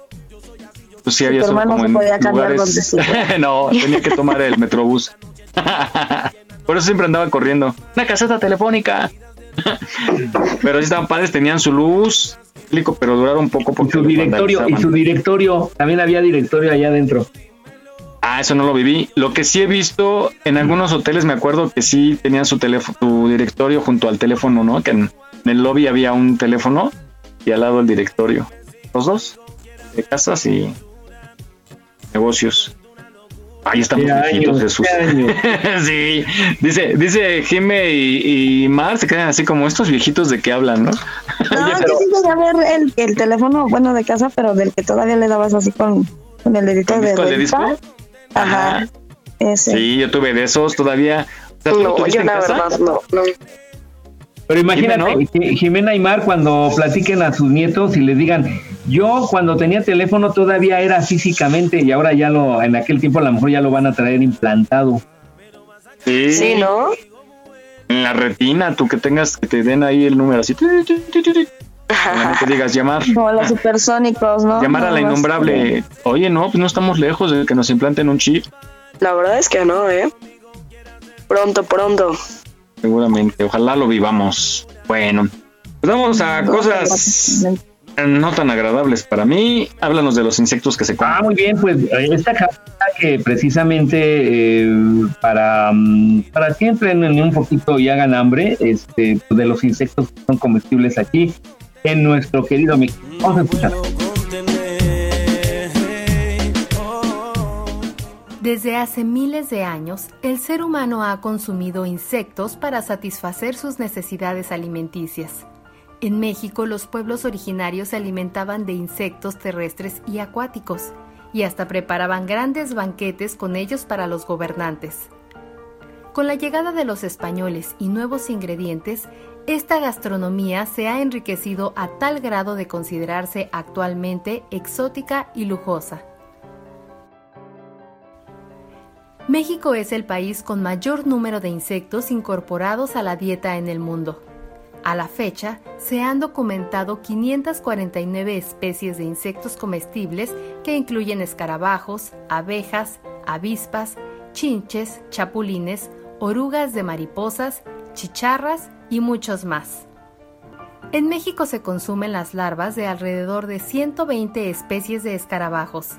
Speaker 2: Pues sí, había solo
Speaker 6: no
Speaker 2: como
Speaker 6: se
Speaker 2: en
Speaker 6: podía cambiar
Speaker 2: lugares. no, tenía que tomar el metrobús. Por eso siempre andaba corriendo. Una caseta telefónica. pero sí estaban padres, tenían su luz, pero duraron un poco porque
Speaker 1: Su
Speaker 2: los
Speaker 1: directorio, y su directorio, también había directorio allá adentro.
Speaker 2: Ah, eso no lo viví. Lo que sí he visto en algunos hoteles, me acuerdo que sí tenían su teléfono, su directorio junto al teléfono, ¿no? Que en, el lobby había un teléfono y al lado el directorio. Los dos, de casas y negocios. Ahí estamos
Speaker 1: Qué
Speaker 2: viejitos,
Speaker 1: años,
Speaker 2: Jesús.
Speaker 1: qué años.
Speaker 2: sí, dice, dice Jime y, y Mar se quedan así como estos viejitos de que hablan, ¿no?
Speaker 6: No, yo sí a ver el, el teléfono, bueno, de casa, pero del que todavía le dabas así con, con el dedito
Speaker 2: ¿Con
Speaker 6: de
Speaker 2: disco de disco?
Speaker 6: Ajá. Ese.
Speaker 2: Sí, yo tuve de esos todavía. O sea, ¿tú lo
Speaker 3: No, yo la
Speaker 2: casa?
Speaker 3: verdad no, no.
Speaker 1: Pero imagínate,
Speaker 2: Jimena,
Speaker 1: Ji- Jimena y Mar cuando platiquen a sus nietos y les digan, yo cuando tenía teléfono todavía era físicamente y ahora ya lo, en aquel tiempo a lo mejor ya lo van a traer implantado.
Speaker 2: Sí.
Speaker 3: Sí, ¿no?
Speaker 2: En la retina, tú que tengas, que te den ahí el número así. No te digas llamar.
Speaker 6: Como los supersónicos, ¿no?
Speaker 2: Llamar a la innombrable. Oye, no, pues no estamos lejos de que nos implanten un chip.
Speaker 3: La verdad es que no, ¿eh? Pronto, pronto.
Speaker 2: Seguramente. Ojalá lo vivamos. Bueno, pues vamos a cosas no tan agradables para mí. Háblanos de los insectos que se comen.
Speaker 1: Ah, muy bien, pues eh, esta cápsula que precisamente eh, para, mm, para que entren en un poquito y hagan hambre, este, pues, de los insectos que son comestibles aquí en nuestro querido México. Vamos a.
Speaker 20: Desde hace miles de años, el ser humano ha consumido insectos para satisfacer sus necesidades alimenticias. En México, los pueblos originarios se alimentaban de insectos terrestres y acuáticos, y hasta preparaban grandes banquetes con ellos para los gobernantes. Con la llegada de los españoles y nuevos ingredientes, esta gastronomía se ha enriquecido a tal grado de considerarse actualmente exótica y lujosa. México es el país con mayor número de insectos incorporados a la dieta en el mundo. A la fecha, se han documentado 549 especies de insectos comestibles que incluyen escarabajos, abejas, avispas, chinches, chapulines, orugas de mariposas, chicharras y muchos más. En México se consumen las larvas de alrededor de 120 especies de escarabajos.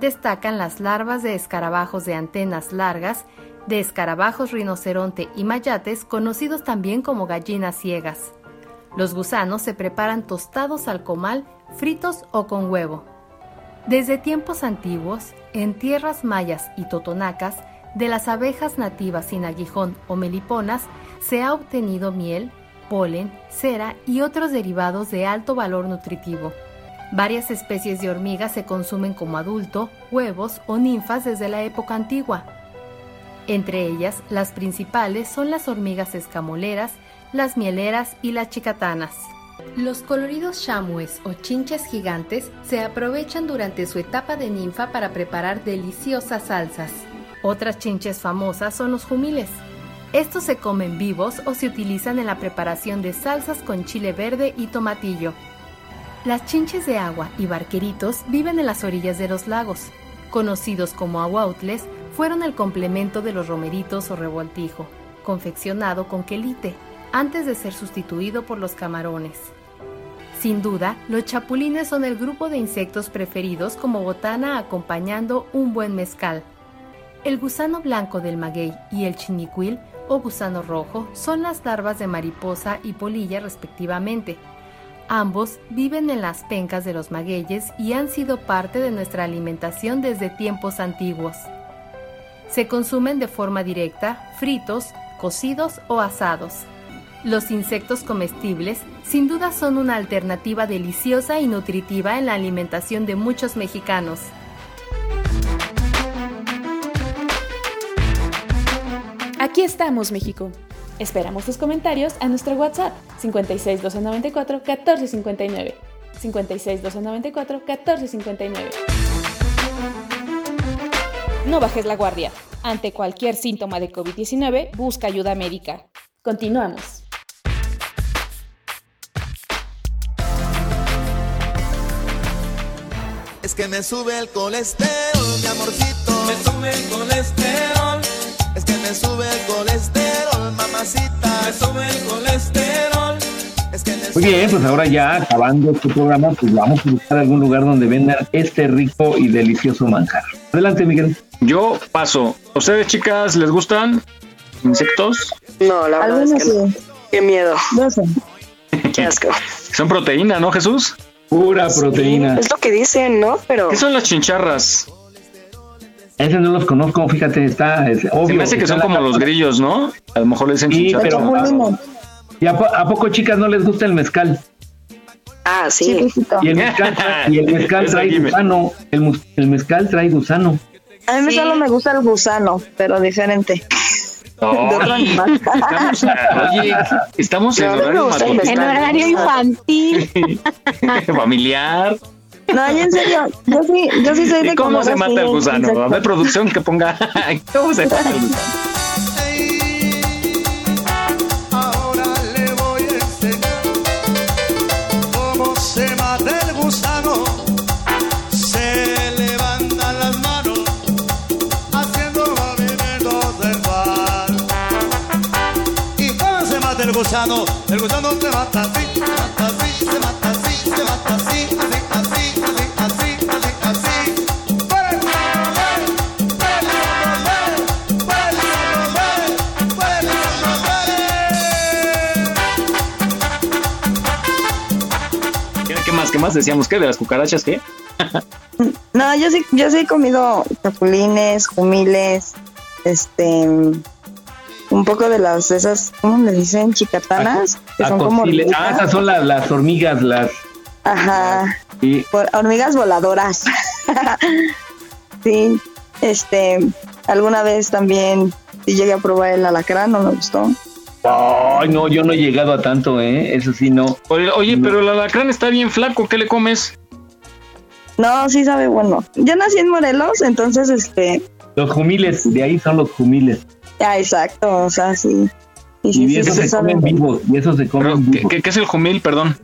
Speaker 20: Destacan las larvas de escarabajos de antenas largas, de escarabajos rinoceronte y mayates, conocidos también como gallinas ciegas. Los gusanos se preparan tostados al comal, fritos o con huevo. Desde tiempos antiguos, en tierras mayas y totonacas, de las abejas nativas sin aguijón o meliponas se ha obtenido miel, polen, cera y otros derivados de alto valor nutritivo. Varias especies de hormigas se consumen como adulto, huevos o ninfas desde la época antigua. Entre ellas, las principales son las hormigas escamoleras, las mieleras y las chicatanas. Los coloridos chamues o chinches gigantes se aprovechan durante su etapa de ninfa para preparar deliciosas salsas. Otras chinches famosas son los jumiles. Estos se comen vivos o se utilizan en la preparación de salsas con chile verde y tomatillo. Las chinches de agua y barqueritos viven en las orillas de los lagos. Conocidos como aguautles, fueron el complemento de los romeritos o revoltijo, confeccionado con quelite, antes de ser sustituido por los camarones. Sin duda, los chapulines son el grupo de insectos preferidos como botana acompañando un buen mezcal. El gusano blanco del maguey y el chinicuil o gusano rojo son las larvas de mariposa y polilla respectivamente. Ambos viven en las pencas de los magueyes y han sido parte de nuestra alimentación desde tiempos antiguos. Se consumen de forma directa, fritos, cocidos o asados. Los insectos comestibles sin duda son una alternativa deliciosa y nutritiva en la alimentación de muchos mexicanos.
Speaker 8: Aquí estamos, México. Esperamos tus comentarios a nuestro WhatsApp 56 294 1459. 56 294 1459. No bajes la guardia. Ante cualquier síntoma de COVID-19, busca ayuda médica. Continuamos.
Speaker 15: Es que me sube el colesterol, mi amorcito.
Speaker 19: Me sube el colesterol.
Speaker 15: Que me sube el colesterol, mamacita. Me sube el colesterol. Es que me
Speaker 1: Muy bien, pues ahora ya acabando este programa, pues vamos a buscar algún lugar donde vendan este rico y delicioso manjar. Adelante, Miguel.
Speaker 2: Yo paso. ¿Ustedes, chicas, les gustan insectos?
Speaker 3: No, la verdad es que no. Qué miedo. Qué asco.
Speaker 2: Son proteína, ¿no, Jesús?
Speaker 1: Pura proteína.
Speaker 3: Es lo que dicen, ¿no? Pero
Speaker 2: ¿Qué son las chincharras?
Speaker 1: Ese no los conozco, fíjate, está es obvio.
Speaker 2: Se me hace que son como los grillos, ¿no? A lo mejor le dicen
Speaker 1: Sí, pero ¿y a, po- a poco chicas no les gusta el mezcal?
Speaker 3: Ah, sí.
Speaker 1: Y el mezcal, trae- y el mezcal
Speaker 6: Esa
Speaker 1: trae
Speaker 6: dime.
Speaker 1: gusano. El, mezcal trae gusano.
Speaker 6: A mí solo me gusta el gusano, pero diferente.
Speaker 2: Estamos, oye, estamos horario.
Speaker 12: En horario infantil.
Speaker 2: familiar.
Speaker 6: No, yo en serio, yo sí, yo sí soy de
Speaker 2: ¿Y cómo se mata el gusano? A
Speaker 6: insectos.
Speaker 2: ver, producción que ponga. ¿Cómo se mata el gusano?
Speaker 15: Ahora le voy a enseñar cómo se mata el gusano. Se levantan las manos haciendo movimientos del mal. ¿Y cómo ve!
Speaker 2: ¿Qué, qué más? ¿Qué más decíamos? ¿Qué? ¿De las cucarachas qué?
Speaker 6: No, yo sí, yo sí he comido chapulines, jumiles, este, un poco de las esas, ¿cómo le dicen? Chicatanas, que son como
Speaker 1: ah, esas son las, las hormigas, las.
Speaker 6: Ajá,
Speaker 1: Sí.
Speaker 6: hormigas voladoras. sí, este, alguna vez también llegué a probar el alacrán, no me gustó.
Speaker 1: Ay, no, yo no he llegado a tanto, ¿eh? Eso sí, no.
Speaker 2: Oye, oye, pero el alacrán está bien flaco. ¿Qué le comes?
Speaker 6: No, sí sabe bueno. Yo nací en Morelos, entonces, este,
Speaker 1: Los jumiles, de ahí son los jumiles.
Speaker 6: ya, exacto, o sea, sí. Y sí,
Speaker 1: Y
Speaker 6: sí,
Speaker 1: esos
Speaker 6: sí
Speaker 1: se comen
Speaker 6: bueno.
Speaker 1: vivos, y esos se comen vivos.
Speaker 2: ¿Qué, qué es el jumil, perdón?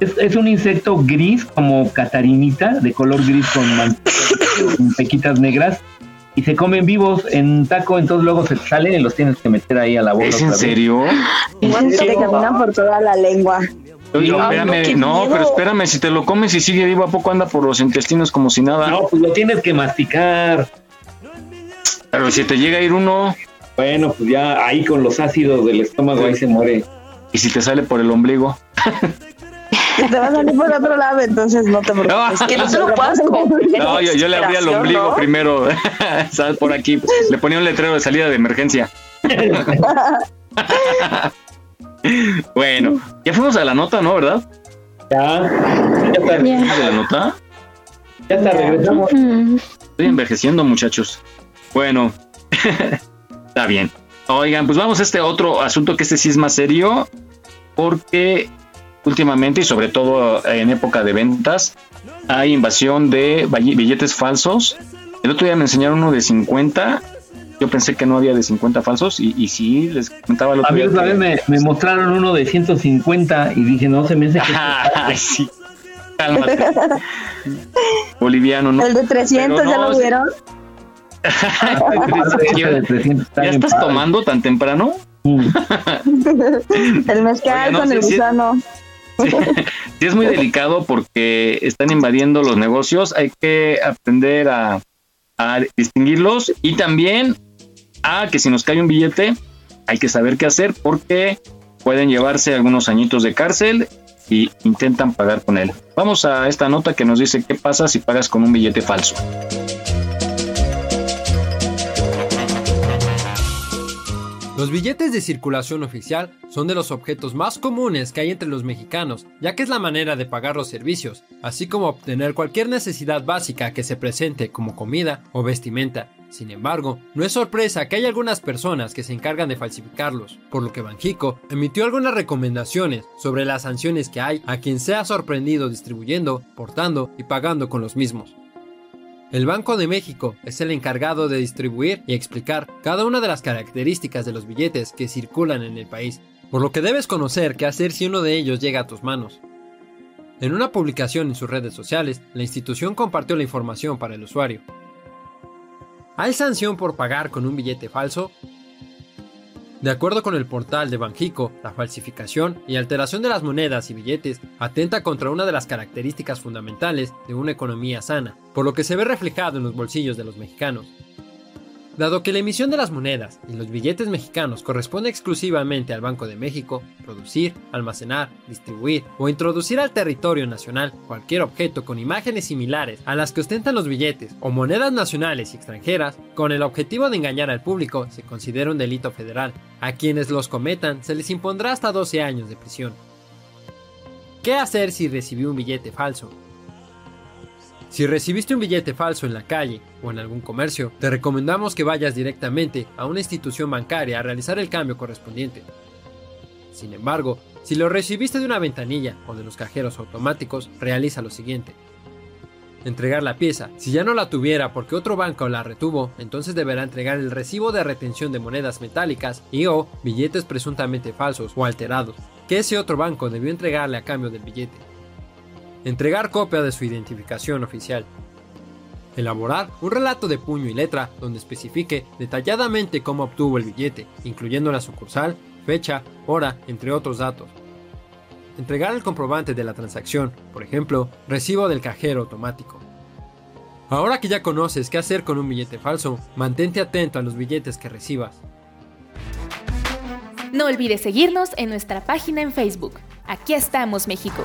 Speaker 1: Es, es un insecto gris, como catarinita, de color gris con pequitas negras, y se comen vivos en taco, entonces luego se salen y los tienes que meter ahí a la boca.
Speaker 2: ¿Es en serio?
Speaker 6: Igual te caminan por toda la lengua.
Speaker 2: Espérame,
Speaker 6: no,
Speaker 2: pero espérame, si te lo comes y sigue vivo, ¿a poco anda por los intestinos como si nada?
Speaker 1: No, pues lo tienes que masticar.
Speaker 2: Pero si te llega a ir uno.
Speaker 1: Bueno, pues ya ahí con los ácidos del estómago ahí se muere.
Speaker 2: ¿Y si te sale por el ombligo?
Speaker 6: Te va a salir por otro lado, entonces no te preocupes.
Speaker 3: Que no te lo puedas comer.
Speaker 2: No, yo, yo le abría el ombligo
Speaker 3: ¿no?
Speaker 2: primero. ¿Sabes? Por aquí. Le ponía un letrero de salida de emergencia. bueno, ya fuimos a la nota, ¿no? ¿Verdad?
Speaker 1: Ya. Ya está.
Speaker 2: ¿Fuimos de la nota?
Speaker 1: Ya está, regresamos.
Speaker 2: Estoy envejeciendo, muchachos. Bueno, está bien. Oigan, pues vamos a este otro asunto que este sí es más serio, porque últimamente y sobre todo en época de ventas hay invasión de billetes falsos. El otro día me enseñaron uno de 50. Yo pensé que no había de 50 falsos y, y sí, les comentaba el
Speaker 1: A
Speaker 2: otro
Speaker 1: mí
Speaker 2: día.
Speaker 1: otra
Speaker 2: que-
Speaker 1: vez me, me mostraron uno de 150 y dije, no, se me hace que...
Speaker 2: Ay, sí. Cálmate. Boliviano, ¿no?
Speaker 6: El de 300,
Speaker 2: Pero
Speaker 6: ¿ya lo vieron?
Speaker 2: ¿Ya estás tomando tan temprano?
Speaker 6: El mezcal
Speaker 2: Oye, no,
Speaker 6: con el gusano.
Speaker 2: Sí, es muy delicado porque están invadiendo los negocios. Hay que aprender a, a distinguirlos y también a que si nos cae un billete, hay que saber qué hacer porque pueden llevarse algunos añitos de cárcel y intentan pagar con él. Vamos a esta nota que nos dice qué pasa si pagas con un billete falso.
Speaker 21: Los billetes de circulación oficial son de los objetos más comunes que hay entre los mexicanos, ya que es la manera de pagar los servicios, así como obtener cualquier necesidad básica que se presente como comida o vestimenta. Sin embargo, no es sorpresa que hay algunas personas que se encargan de falsificarlos, por lo que Banjico emitió algunas recomendaciones sobre las sanciones que hay a quien sea sorprendido distribuyendo, portando y pagando con los mismos. El Banco de México es el encargado de distribuir y explicar cada una de las características de los billetes que circulan en el país, por lo que debes conocer qué hacer si uno de ellos llega a tus manos. En una publicación en sus redes sociales, la institución compartió la información para el usuario. ¿Hay sanción por pagar con un billete falso? De acuerdo con el portal de Banjico, la falsificación y alteración de las monedas y billetes atenta contra una de las características fundamentales de una economía sana, por lo que se ve reflejado en los bolsillos de los mexicanos. Dado que la emisión de las monedas y los billetes mexicanos corresponde exclusivamente al Banco de México, producir, almacenar, distribuir o introducir al territorio nacional cualquier objeto con imágenes similares a las que ostentan los billetes o monedas nacionales y extranjeras, con el objetivo de engañar al público, se considera un delito federal. A quienes los cometan se les impondrá hasta 12 años de prisión. ¿Qué hacer si recibió un billete falso? Si recibiste un billete falso en la calle o en algún comercio, te recomendamos que vayas directamente a una institución bancaria a realizar el cambio correspondiente. Sin embargo, si lo recibiste de una ventanilla o de los cajeros automáticos, realiza lo siguiente. Entregar la pieza. Si ya no la tuviera porque otro banco la retuvo, entonces deberá entregar el recibo de retención de monedas metálicas y o billetes presuntamente falsos o alterados, que ese otro banco debió entregarle a cambio del billete. Entregar copia de su identificación oficial. Elaborar un relato de puño y letra donde especifique detalladamente cómo obtuvo el billete, incluyendo la sucursal, fecha, hora, entre otros datos. Entregar el comprobante de la transacción, por ejemplo, recibo del cajero automático. Ahora que ya conoces qué hacer con un billete falso, mantente atento a los billetes que recibas.
Speaker 8: No olvides seguirnos en nuestra página en Facebook. Aquí estamos, México.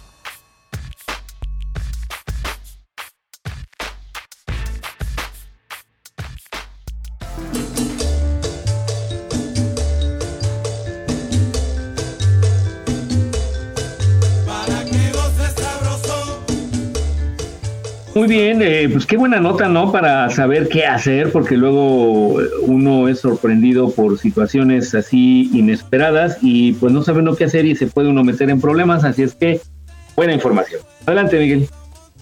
Speaker 1: Muy bien, eh, pues qué buena nota, ¿no? Para saber qué hacer, porque luego uno es sorprendido por situaciones así inesperadas y pues no sabe uno qué hacer y se puede uno meter en problemas, así es que buena información. Adelante, Miguel.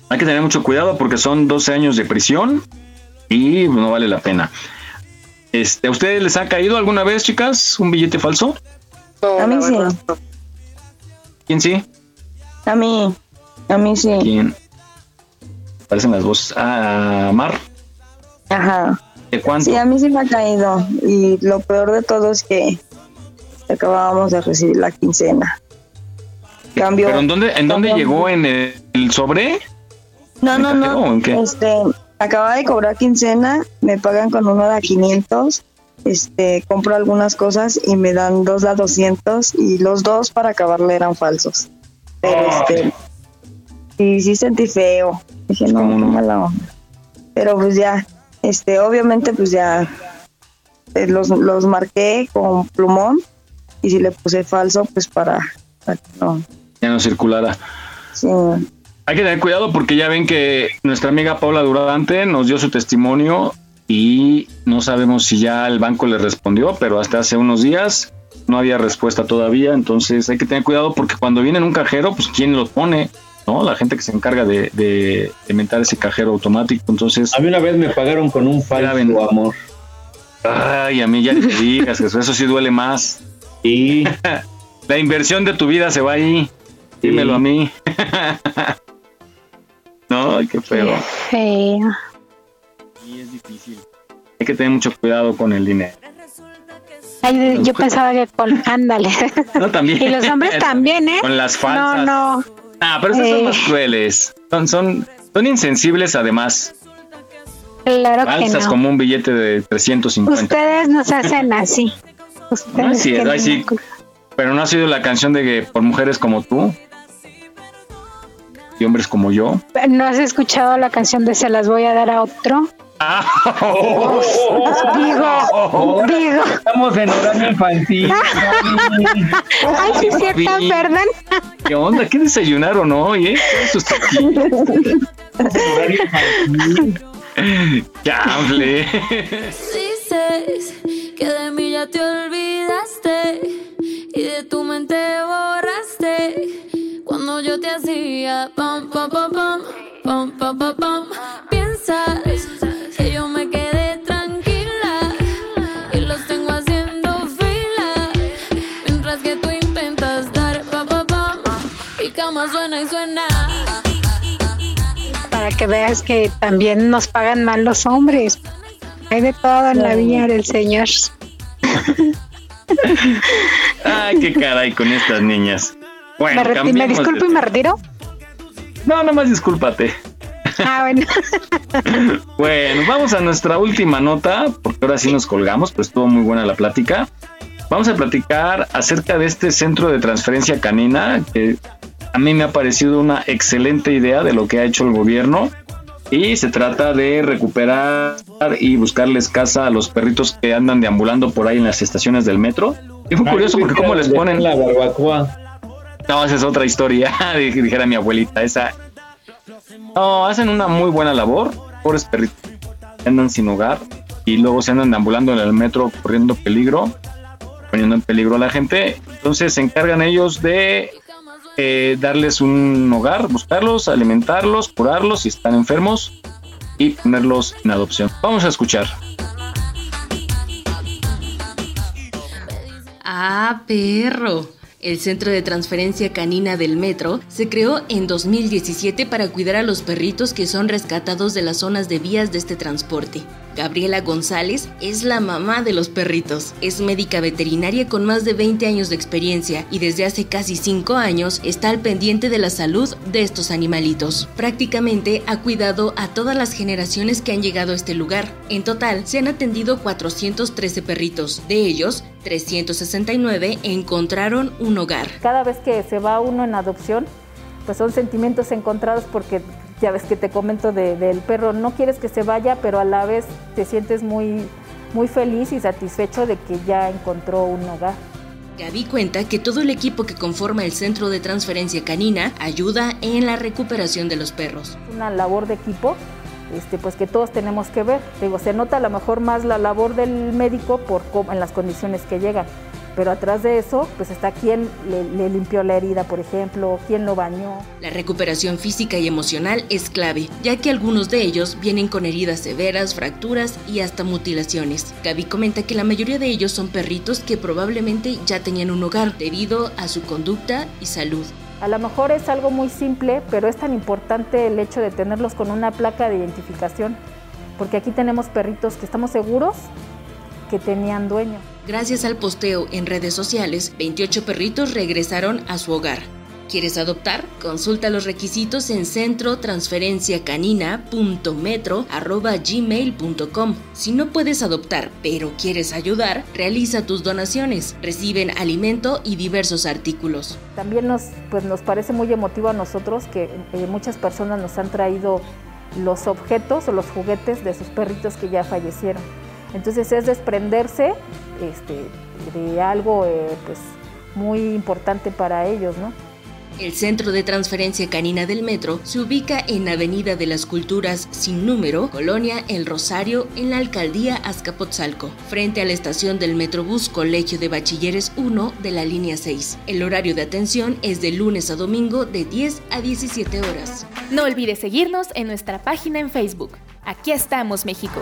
Speaker 2: Hay que tener mucho cuidado porque son 12 años de prisión y no vale la pena. Este, ¿A ustedes les ha caído alguna vez, chicas, un billete falso?
Speaker 6: A mí sí.
Speaker 2: ¿Quién sí?
Speaker 6: A mí. A mí sí.
Speaker 2: ¿Quién? Parecen las voces. Ah, Mar.
Speaker 6: Ajá.
Speaker 2: ¿De cuánto?
Speaker 6: Sí, a mí sí me ha caído. Y lo peor de todo es que acabábamos de recibir la quincena. Cambio.
Speaker 2: ¿Pero en dónde, en dónde llegó? ¿En el, el sobre?
Speaker 6: No,
Speaker 2: ¿En
Speaker 6: no,
Speaker 2: cajero
Speaker 6: no.
Speaker 2: o en qué?
Speaker 6: Este, acaba de cobrar quincena, me pagan con uno de a 500. Este, compro algunas cosas y me dan dos de a 200 y los dos para acabarle eran falsos. Pero este, sí, sí sentí feo. Dije, no, no mala onda. Pero pues ya, este, obviamente pues ya eh, los, los marqué con plumón y si le puse falso pues para, para que no.
Speaker 2: Ya no circulara.
Speaker 6: Sí.
Speaker 2: Hay que tener cuidado porque ya ven que nuestra amiga Paula Durante nos dio su testimonio y no sabemos si ya el banco le respondió, pero hasta hace unos días no había respuesta todavía, entonces hay que tener cuidado porque cuando viene en un cajero, pues quién lo pone, ¿no? La gente que se encarga de, de, de mentar ese cajero automático, entonces...
Speaker 1: A mí una vez me pagaron con un falso amor.
Speaker 2: Ay, a mí ya te digas, Jesús, eso sí duele más.
Speaker 1: Y
Speaker 2: la inversión de tu vida se va ahí. Dímelo a mí. no, ay, qué feo.
Speaker 12: Feo.
Speaker 2: Sí, es difícil. Hay que tener mucho cuidado con el dinero.
Speaker 12: Ay, yo pensaba que con. Ándale.
Speaker 2: No, también.
Speaker 12: Y los hombres también, ¿eh?
Speaker 2: Con las falsas.
Speaker 12: No, no.
Speaker 2: Ah, pero esas son más crueles. Son, son, son insensibles además.
Speaker 12: Claro que no.
Speaker 2: como un billete de 350.
Speaker 12: Ustedes nos hacen así. Ustedes
Speaker 2: No sí.
Speaker 12: culpa.
Speaker 2: Pero no ha sido la canción de que por mujeres como tú y hombres como yo.
Speaker 12: ¿No has escuchado la canción de Se las voy a dar a otro? Ah,
Speaker 1: Estamos en horario infantil.
Speaker 12: Ay, sí, cierto, ¿verdad?
Speaker 2: ¿Qué onda? ¿Qué desayunaron hoy, eh?
Speaker 10: Sus cuando yo te hacía pam pam que
Speaker 12: veas que también nos pagan mal los hombres. Hay de todo en la vida del Señor.
Speaker 2: Ay, qué caray con estas niñas. Bueno,
Speaker 12: me, disculpo
Speaker 2: de-
Speaker 12: y me retiro.
Speaker 2: No, nada más discúlpate.
Speaker 12: Ah, bueno.
Speaker 2: Bueno, vamos a nuestra última nota, porque ahora sí nos colgamos, pues estuvo muy buena la plática. Vamos a platicar acerca de este centro de transferencia canina, que a mí me ha parecido una excelente idea de lo que ha hecho el gobierno. Y se trata de recuperar y buscarles casa a los perritos que andan deambulando por ahí en las estaciones del metro. Y fue curioso porque cómo les
Speaker 1: le
Speaker 2: ponen
Speaker 1: la barbacoa.
Speaker 2: no, esa es otra historia, dij- dijera mi abuelita. Esa. No, hacen una muy buena labor. Pobres perritos andan sin hogar y luego se andan deambulando en el metro corriendo peligro, poniendo en peligro a la gente. Entonces se encargan ellos de eh, darles un hogar, buscarlos, alimentarlos, curarlos si están enfermos y ponerlos en adopción. Vamos a escuchar.
Speaker 22: Ah, perro. El Centro de Transferencia Canina del Metro se creó en 2017 para cuidar a los perritos que son rescatados de las zonas de vías de este transporte. Gabriela González es la mamá de los perritos. Es médica veterinaria con más de 20 años de experiencia y desde hace casi 5 años está al pendiente de la salud de estos animalitos. Prácticamente ha cuidado a todas las generaciones que han llegado a este lugar. En total se han atendido 413 perritos. De ellos, 369 encontraron un hogar.
Speaker 18: Cada vez que se va uno en adopción, pues son sentimientos encontrados porque ya ves que te comento de- del perro, no quieres que se vaya, pero a la vez te sientes muy, muy feliz y satisfecho de que ya encontró un hogar.
Speaker 22: Gaby cuenta que todo el equipo que conforma el Centro de Transferencia Canina ayuda en la recuperación de los perros.
Speaker 18: Una labor de equipo, este, pues que todos tenemos que ver. Digo, se nota a lo mejor más la labor del médico por en las condiciones que llegan, pero atrás de eso, pues está quien le, le limpió la herida, por ejemplo, quién lo bañó.
Speaker 22: La recuperación física y emocional es clave, ya que algunos de ellos vienen con heridas severas, fracturas y hasta mutilaciones. Gaby comenta que la mayoría de ellos son perritos que probablemente ya tenían un hogar debido a su conducta y salud.
Speaker 18: A lo mejor es algo muy simple, pero es tan importante el hecho de tenerlos con una placa de identificación, porque aquí tenemos perritos que estamos seguros que tenían dueño.
Speaker 22: Gracias al posteo en redes sociales, 28 perritos regresaron a su hogar. ¿Quieres adoptar? Consulta los requisitos en centrotransferenciacanina.metro.gmail.com. Si no puedes adoptar, pero quieres ayudar, realiza tus donaciones. Reciben alimento y diversos artículos.
Speaker 18: También nos, pues nos parece muy emotivo a nosotros que eh, muchas personas nos han traído los objetos o los juguetes de sus perritos que ya fallecieron. Entonces es desprenderse este, de algo eh, pues, muy importante para ellos, ¿no?
Speaker 22: El Centro de Transferencia Canina del Metro se ubica en Avenida de las Culturas sin número, Colonia El Rosario, en la alcaldía Azcapotzalco, frente a la estación del Metrobús Colegio de Bachilleres 1 de la línea 6. El horario de atención es de lunes a domingo de 10 a 17 horas.
Speaker 8: No olvides seguirnos en nuestra página en Facebook. Aquí estamos, México.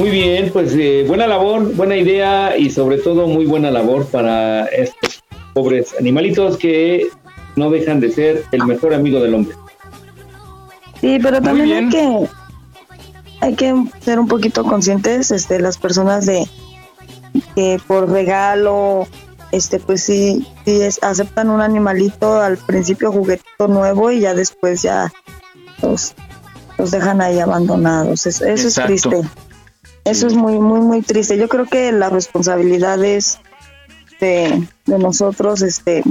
Speaker 1: Muy bien, pues eh, buena labor, buena idea y sobre todo muy buena labor para estos pobres animalitos que no dejan de ser el mejor amigo del hombre.
Speaker 6: Sí, pero también hay que hay que ser un poquito conscientes, este, las personas de que por regalo, este, pues sí, sí es- aceptan un animalito al principio juguetito nuevo y ya después ya los, los dejan ahí abandonados. Es- eso
Speaker 2: Exacto.
Speaker 6: es triste. Eso es muy, muy, muy triste. Yo creo que la responsabilidad es de, de nosotros, este,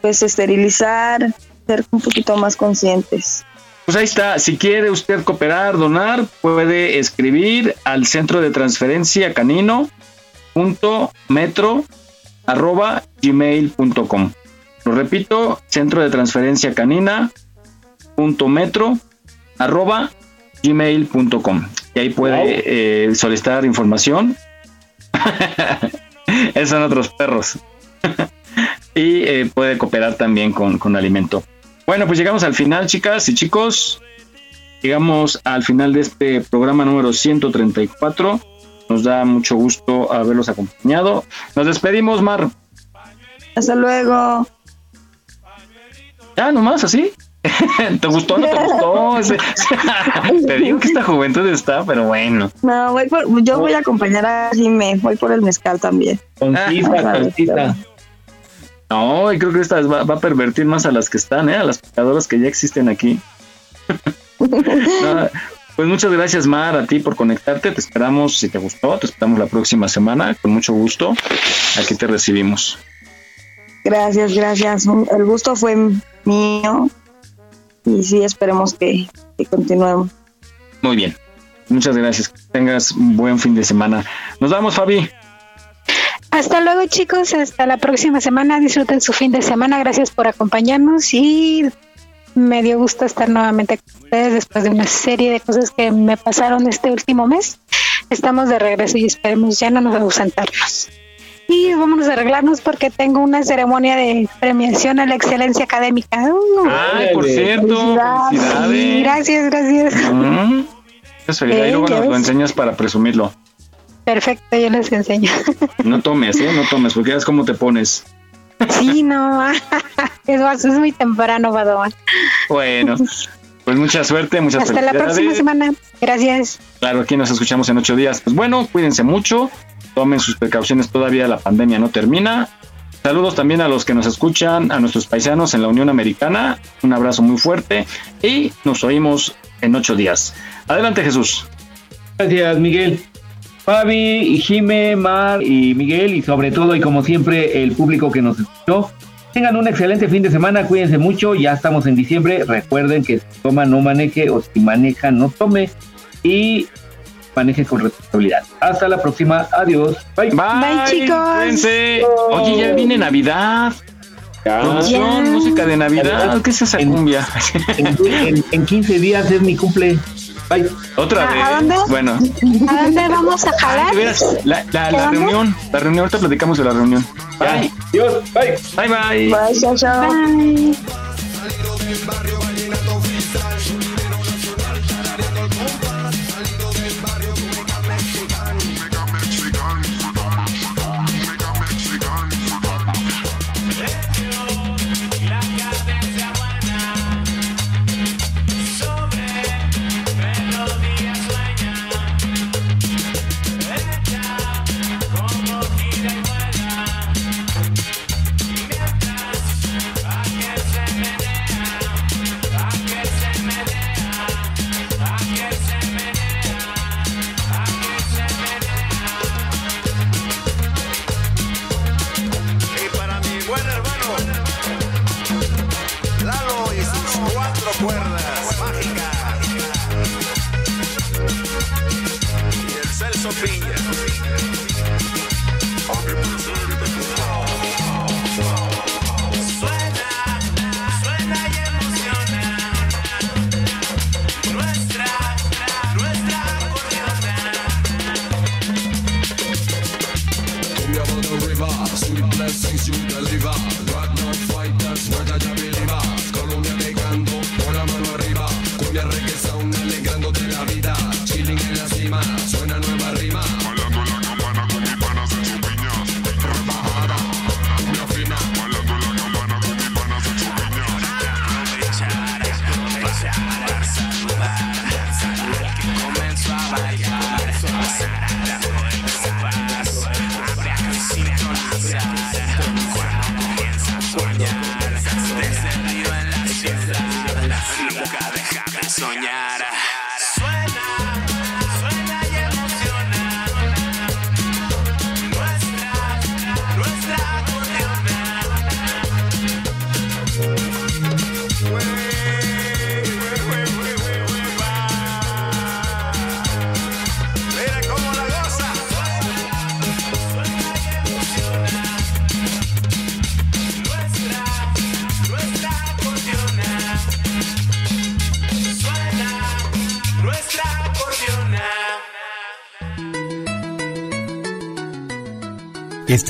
Speaker 6: pues esterilizar, ser un poquito más conscientes.
Speaker 2: Pues ahí está, si quiere usted cooperar, donar, puede escribir al Centro de Transferencia Canino gmail.com. Lo repito, centro de transferencia canina metro arroba gmail.com y ahí puede eh, solicitar información. Esos son otros perros. Y eh, puede cooperar también con, con alimento. Bueno pues llegamos al final chicas y chicos. Llegamos al final de este programa número 134 nos da mucho gusto haberlos acompañado. Nos despedimos Mar.
Speaker 6: Hasta luego.
Speaker 2: ya nomás así ¿Te gustó o no te gustó? Te digo que esta juventud está, pero bueno.
Speaker 6: No, voy por, yo voy a acompañar a Jimé, voy por el mezcal también.
Speaker 1: Concisa, concisa.
Speaker 2: No, y creo que esta va, va a pervertir más a las que están, ¿eh? a las pecadoras que ya existen aquí. No, pues muchas gracias, Mar, a ti por conectarte. Te esperamos, si te gustó, te esperamos la próxima semana. Con mucho gusto. Aquí te recibimos.
Speaker 6: Gracias, gracias. El gusto fue mío. Y sí, esperemos que, que continuemos.
Speaker 2: Muy bien. Muchas gracias. Que tengas un buen fin de semana. Nos vamos, Fabi.
Speaker 12: Hasta luego chicos, hasta la próxima semana. Disfruten su fin de semana. Gracias por acompañarnos y me dio gusto estar nuevamente con ustedes después de una serie de cosas que me pasaron este último mes. Estamos de regreso y esperemos ya no nos ausentarnos. Y vámonos a arreglarnos porque tengo una ceremonia de premiación a la excelencia académica. Uh,
Speaker 2: Ay, por cierto, felicidades.
Speaker 12: Sí, gracias, gracias.
Speaker 2: Mm. Eso, y
Speaker 12: Eh,
Speaker 2: luego nos lo enseñas para presumirlo.
Speaker 12: Perfecto, yo les enseño.
Speaker 2: No tomes, ¿eh? No tomes, porque ya es cómo te pones.
Speaker 12: Sí, no, es, muy temprano, Badón.
Speaker 2: Bueno, pues mucha suerte, muchas
Speaker 12: Hasta la próxima semana. Gracias.
Speaker 2: Claro, aquí nos escuchamos en ocho días. Pues bueno, cuídense mucho, tomen sus precauciones, todavía la pandemia no termina. Saludos también a los que nos escuchan, a nuestros paisanos en la Unión Americana. Un abrazo muy fuerte y nos oímos en ocho días. Adelante, Jesús.
Speaker 1: Gracias, Miguel. Fabi, Jime, Mar y Miguel, y sobre todo, y como siempre, el público que nos escuchó. Tengan un excelente fin de semana, cuídense mucho, ya estamos en diciembre. Recuerden que si toma, no maneje, o si maneja, no tome. Y maneje con responsabilidad. Hasta la próxima, adiós. Bye.
Speaker 2: Bye,
Speaker 12: chicos.
Speaker 2: Cuídense. Oye, ya viene Navidad. Producción,
Speaker 1: Ya.
Speaker 2: música de Navidad. ¿Qué es esa cumbia?
Speaker 1: En, en- en 15 días es mi cumple. Bye.
Speaker 2: Otra
Speaker 12: ¿A-
Speaker 2: vez.
Speaker 12: a dónde?
Speaker 2: Bueno.
Speaker 12: ¿A dónde vamos a jalar?
Speaker 2: La, la,
Speaker 12: ¿Qué
Speaker 2: la reunión, la reunión, ahorita platicamos de la reunión. Bye.
Speaker 1: Adiós. Bye.
Speaker 2: Bye, bye.
Speaker 6: Bye, chao, chao.
Speaker 12: Bye.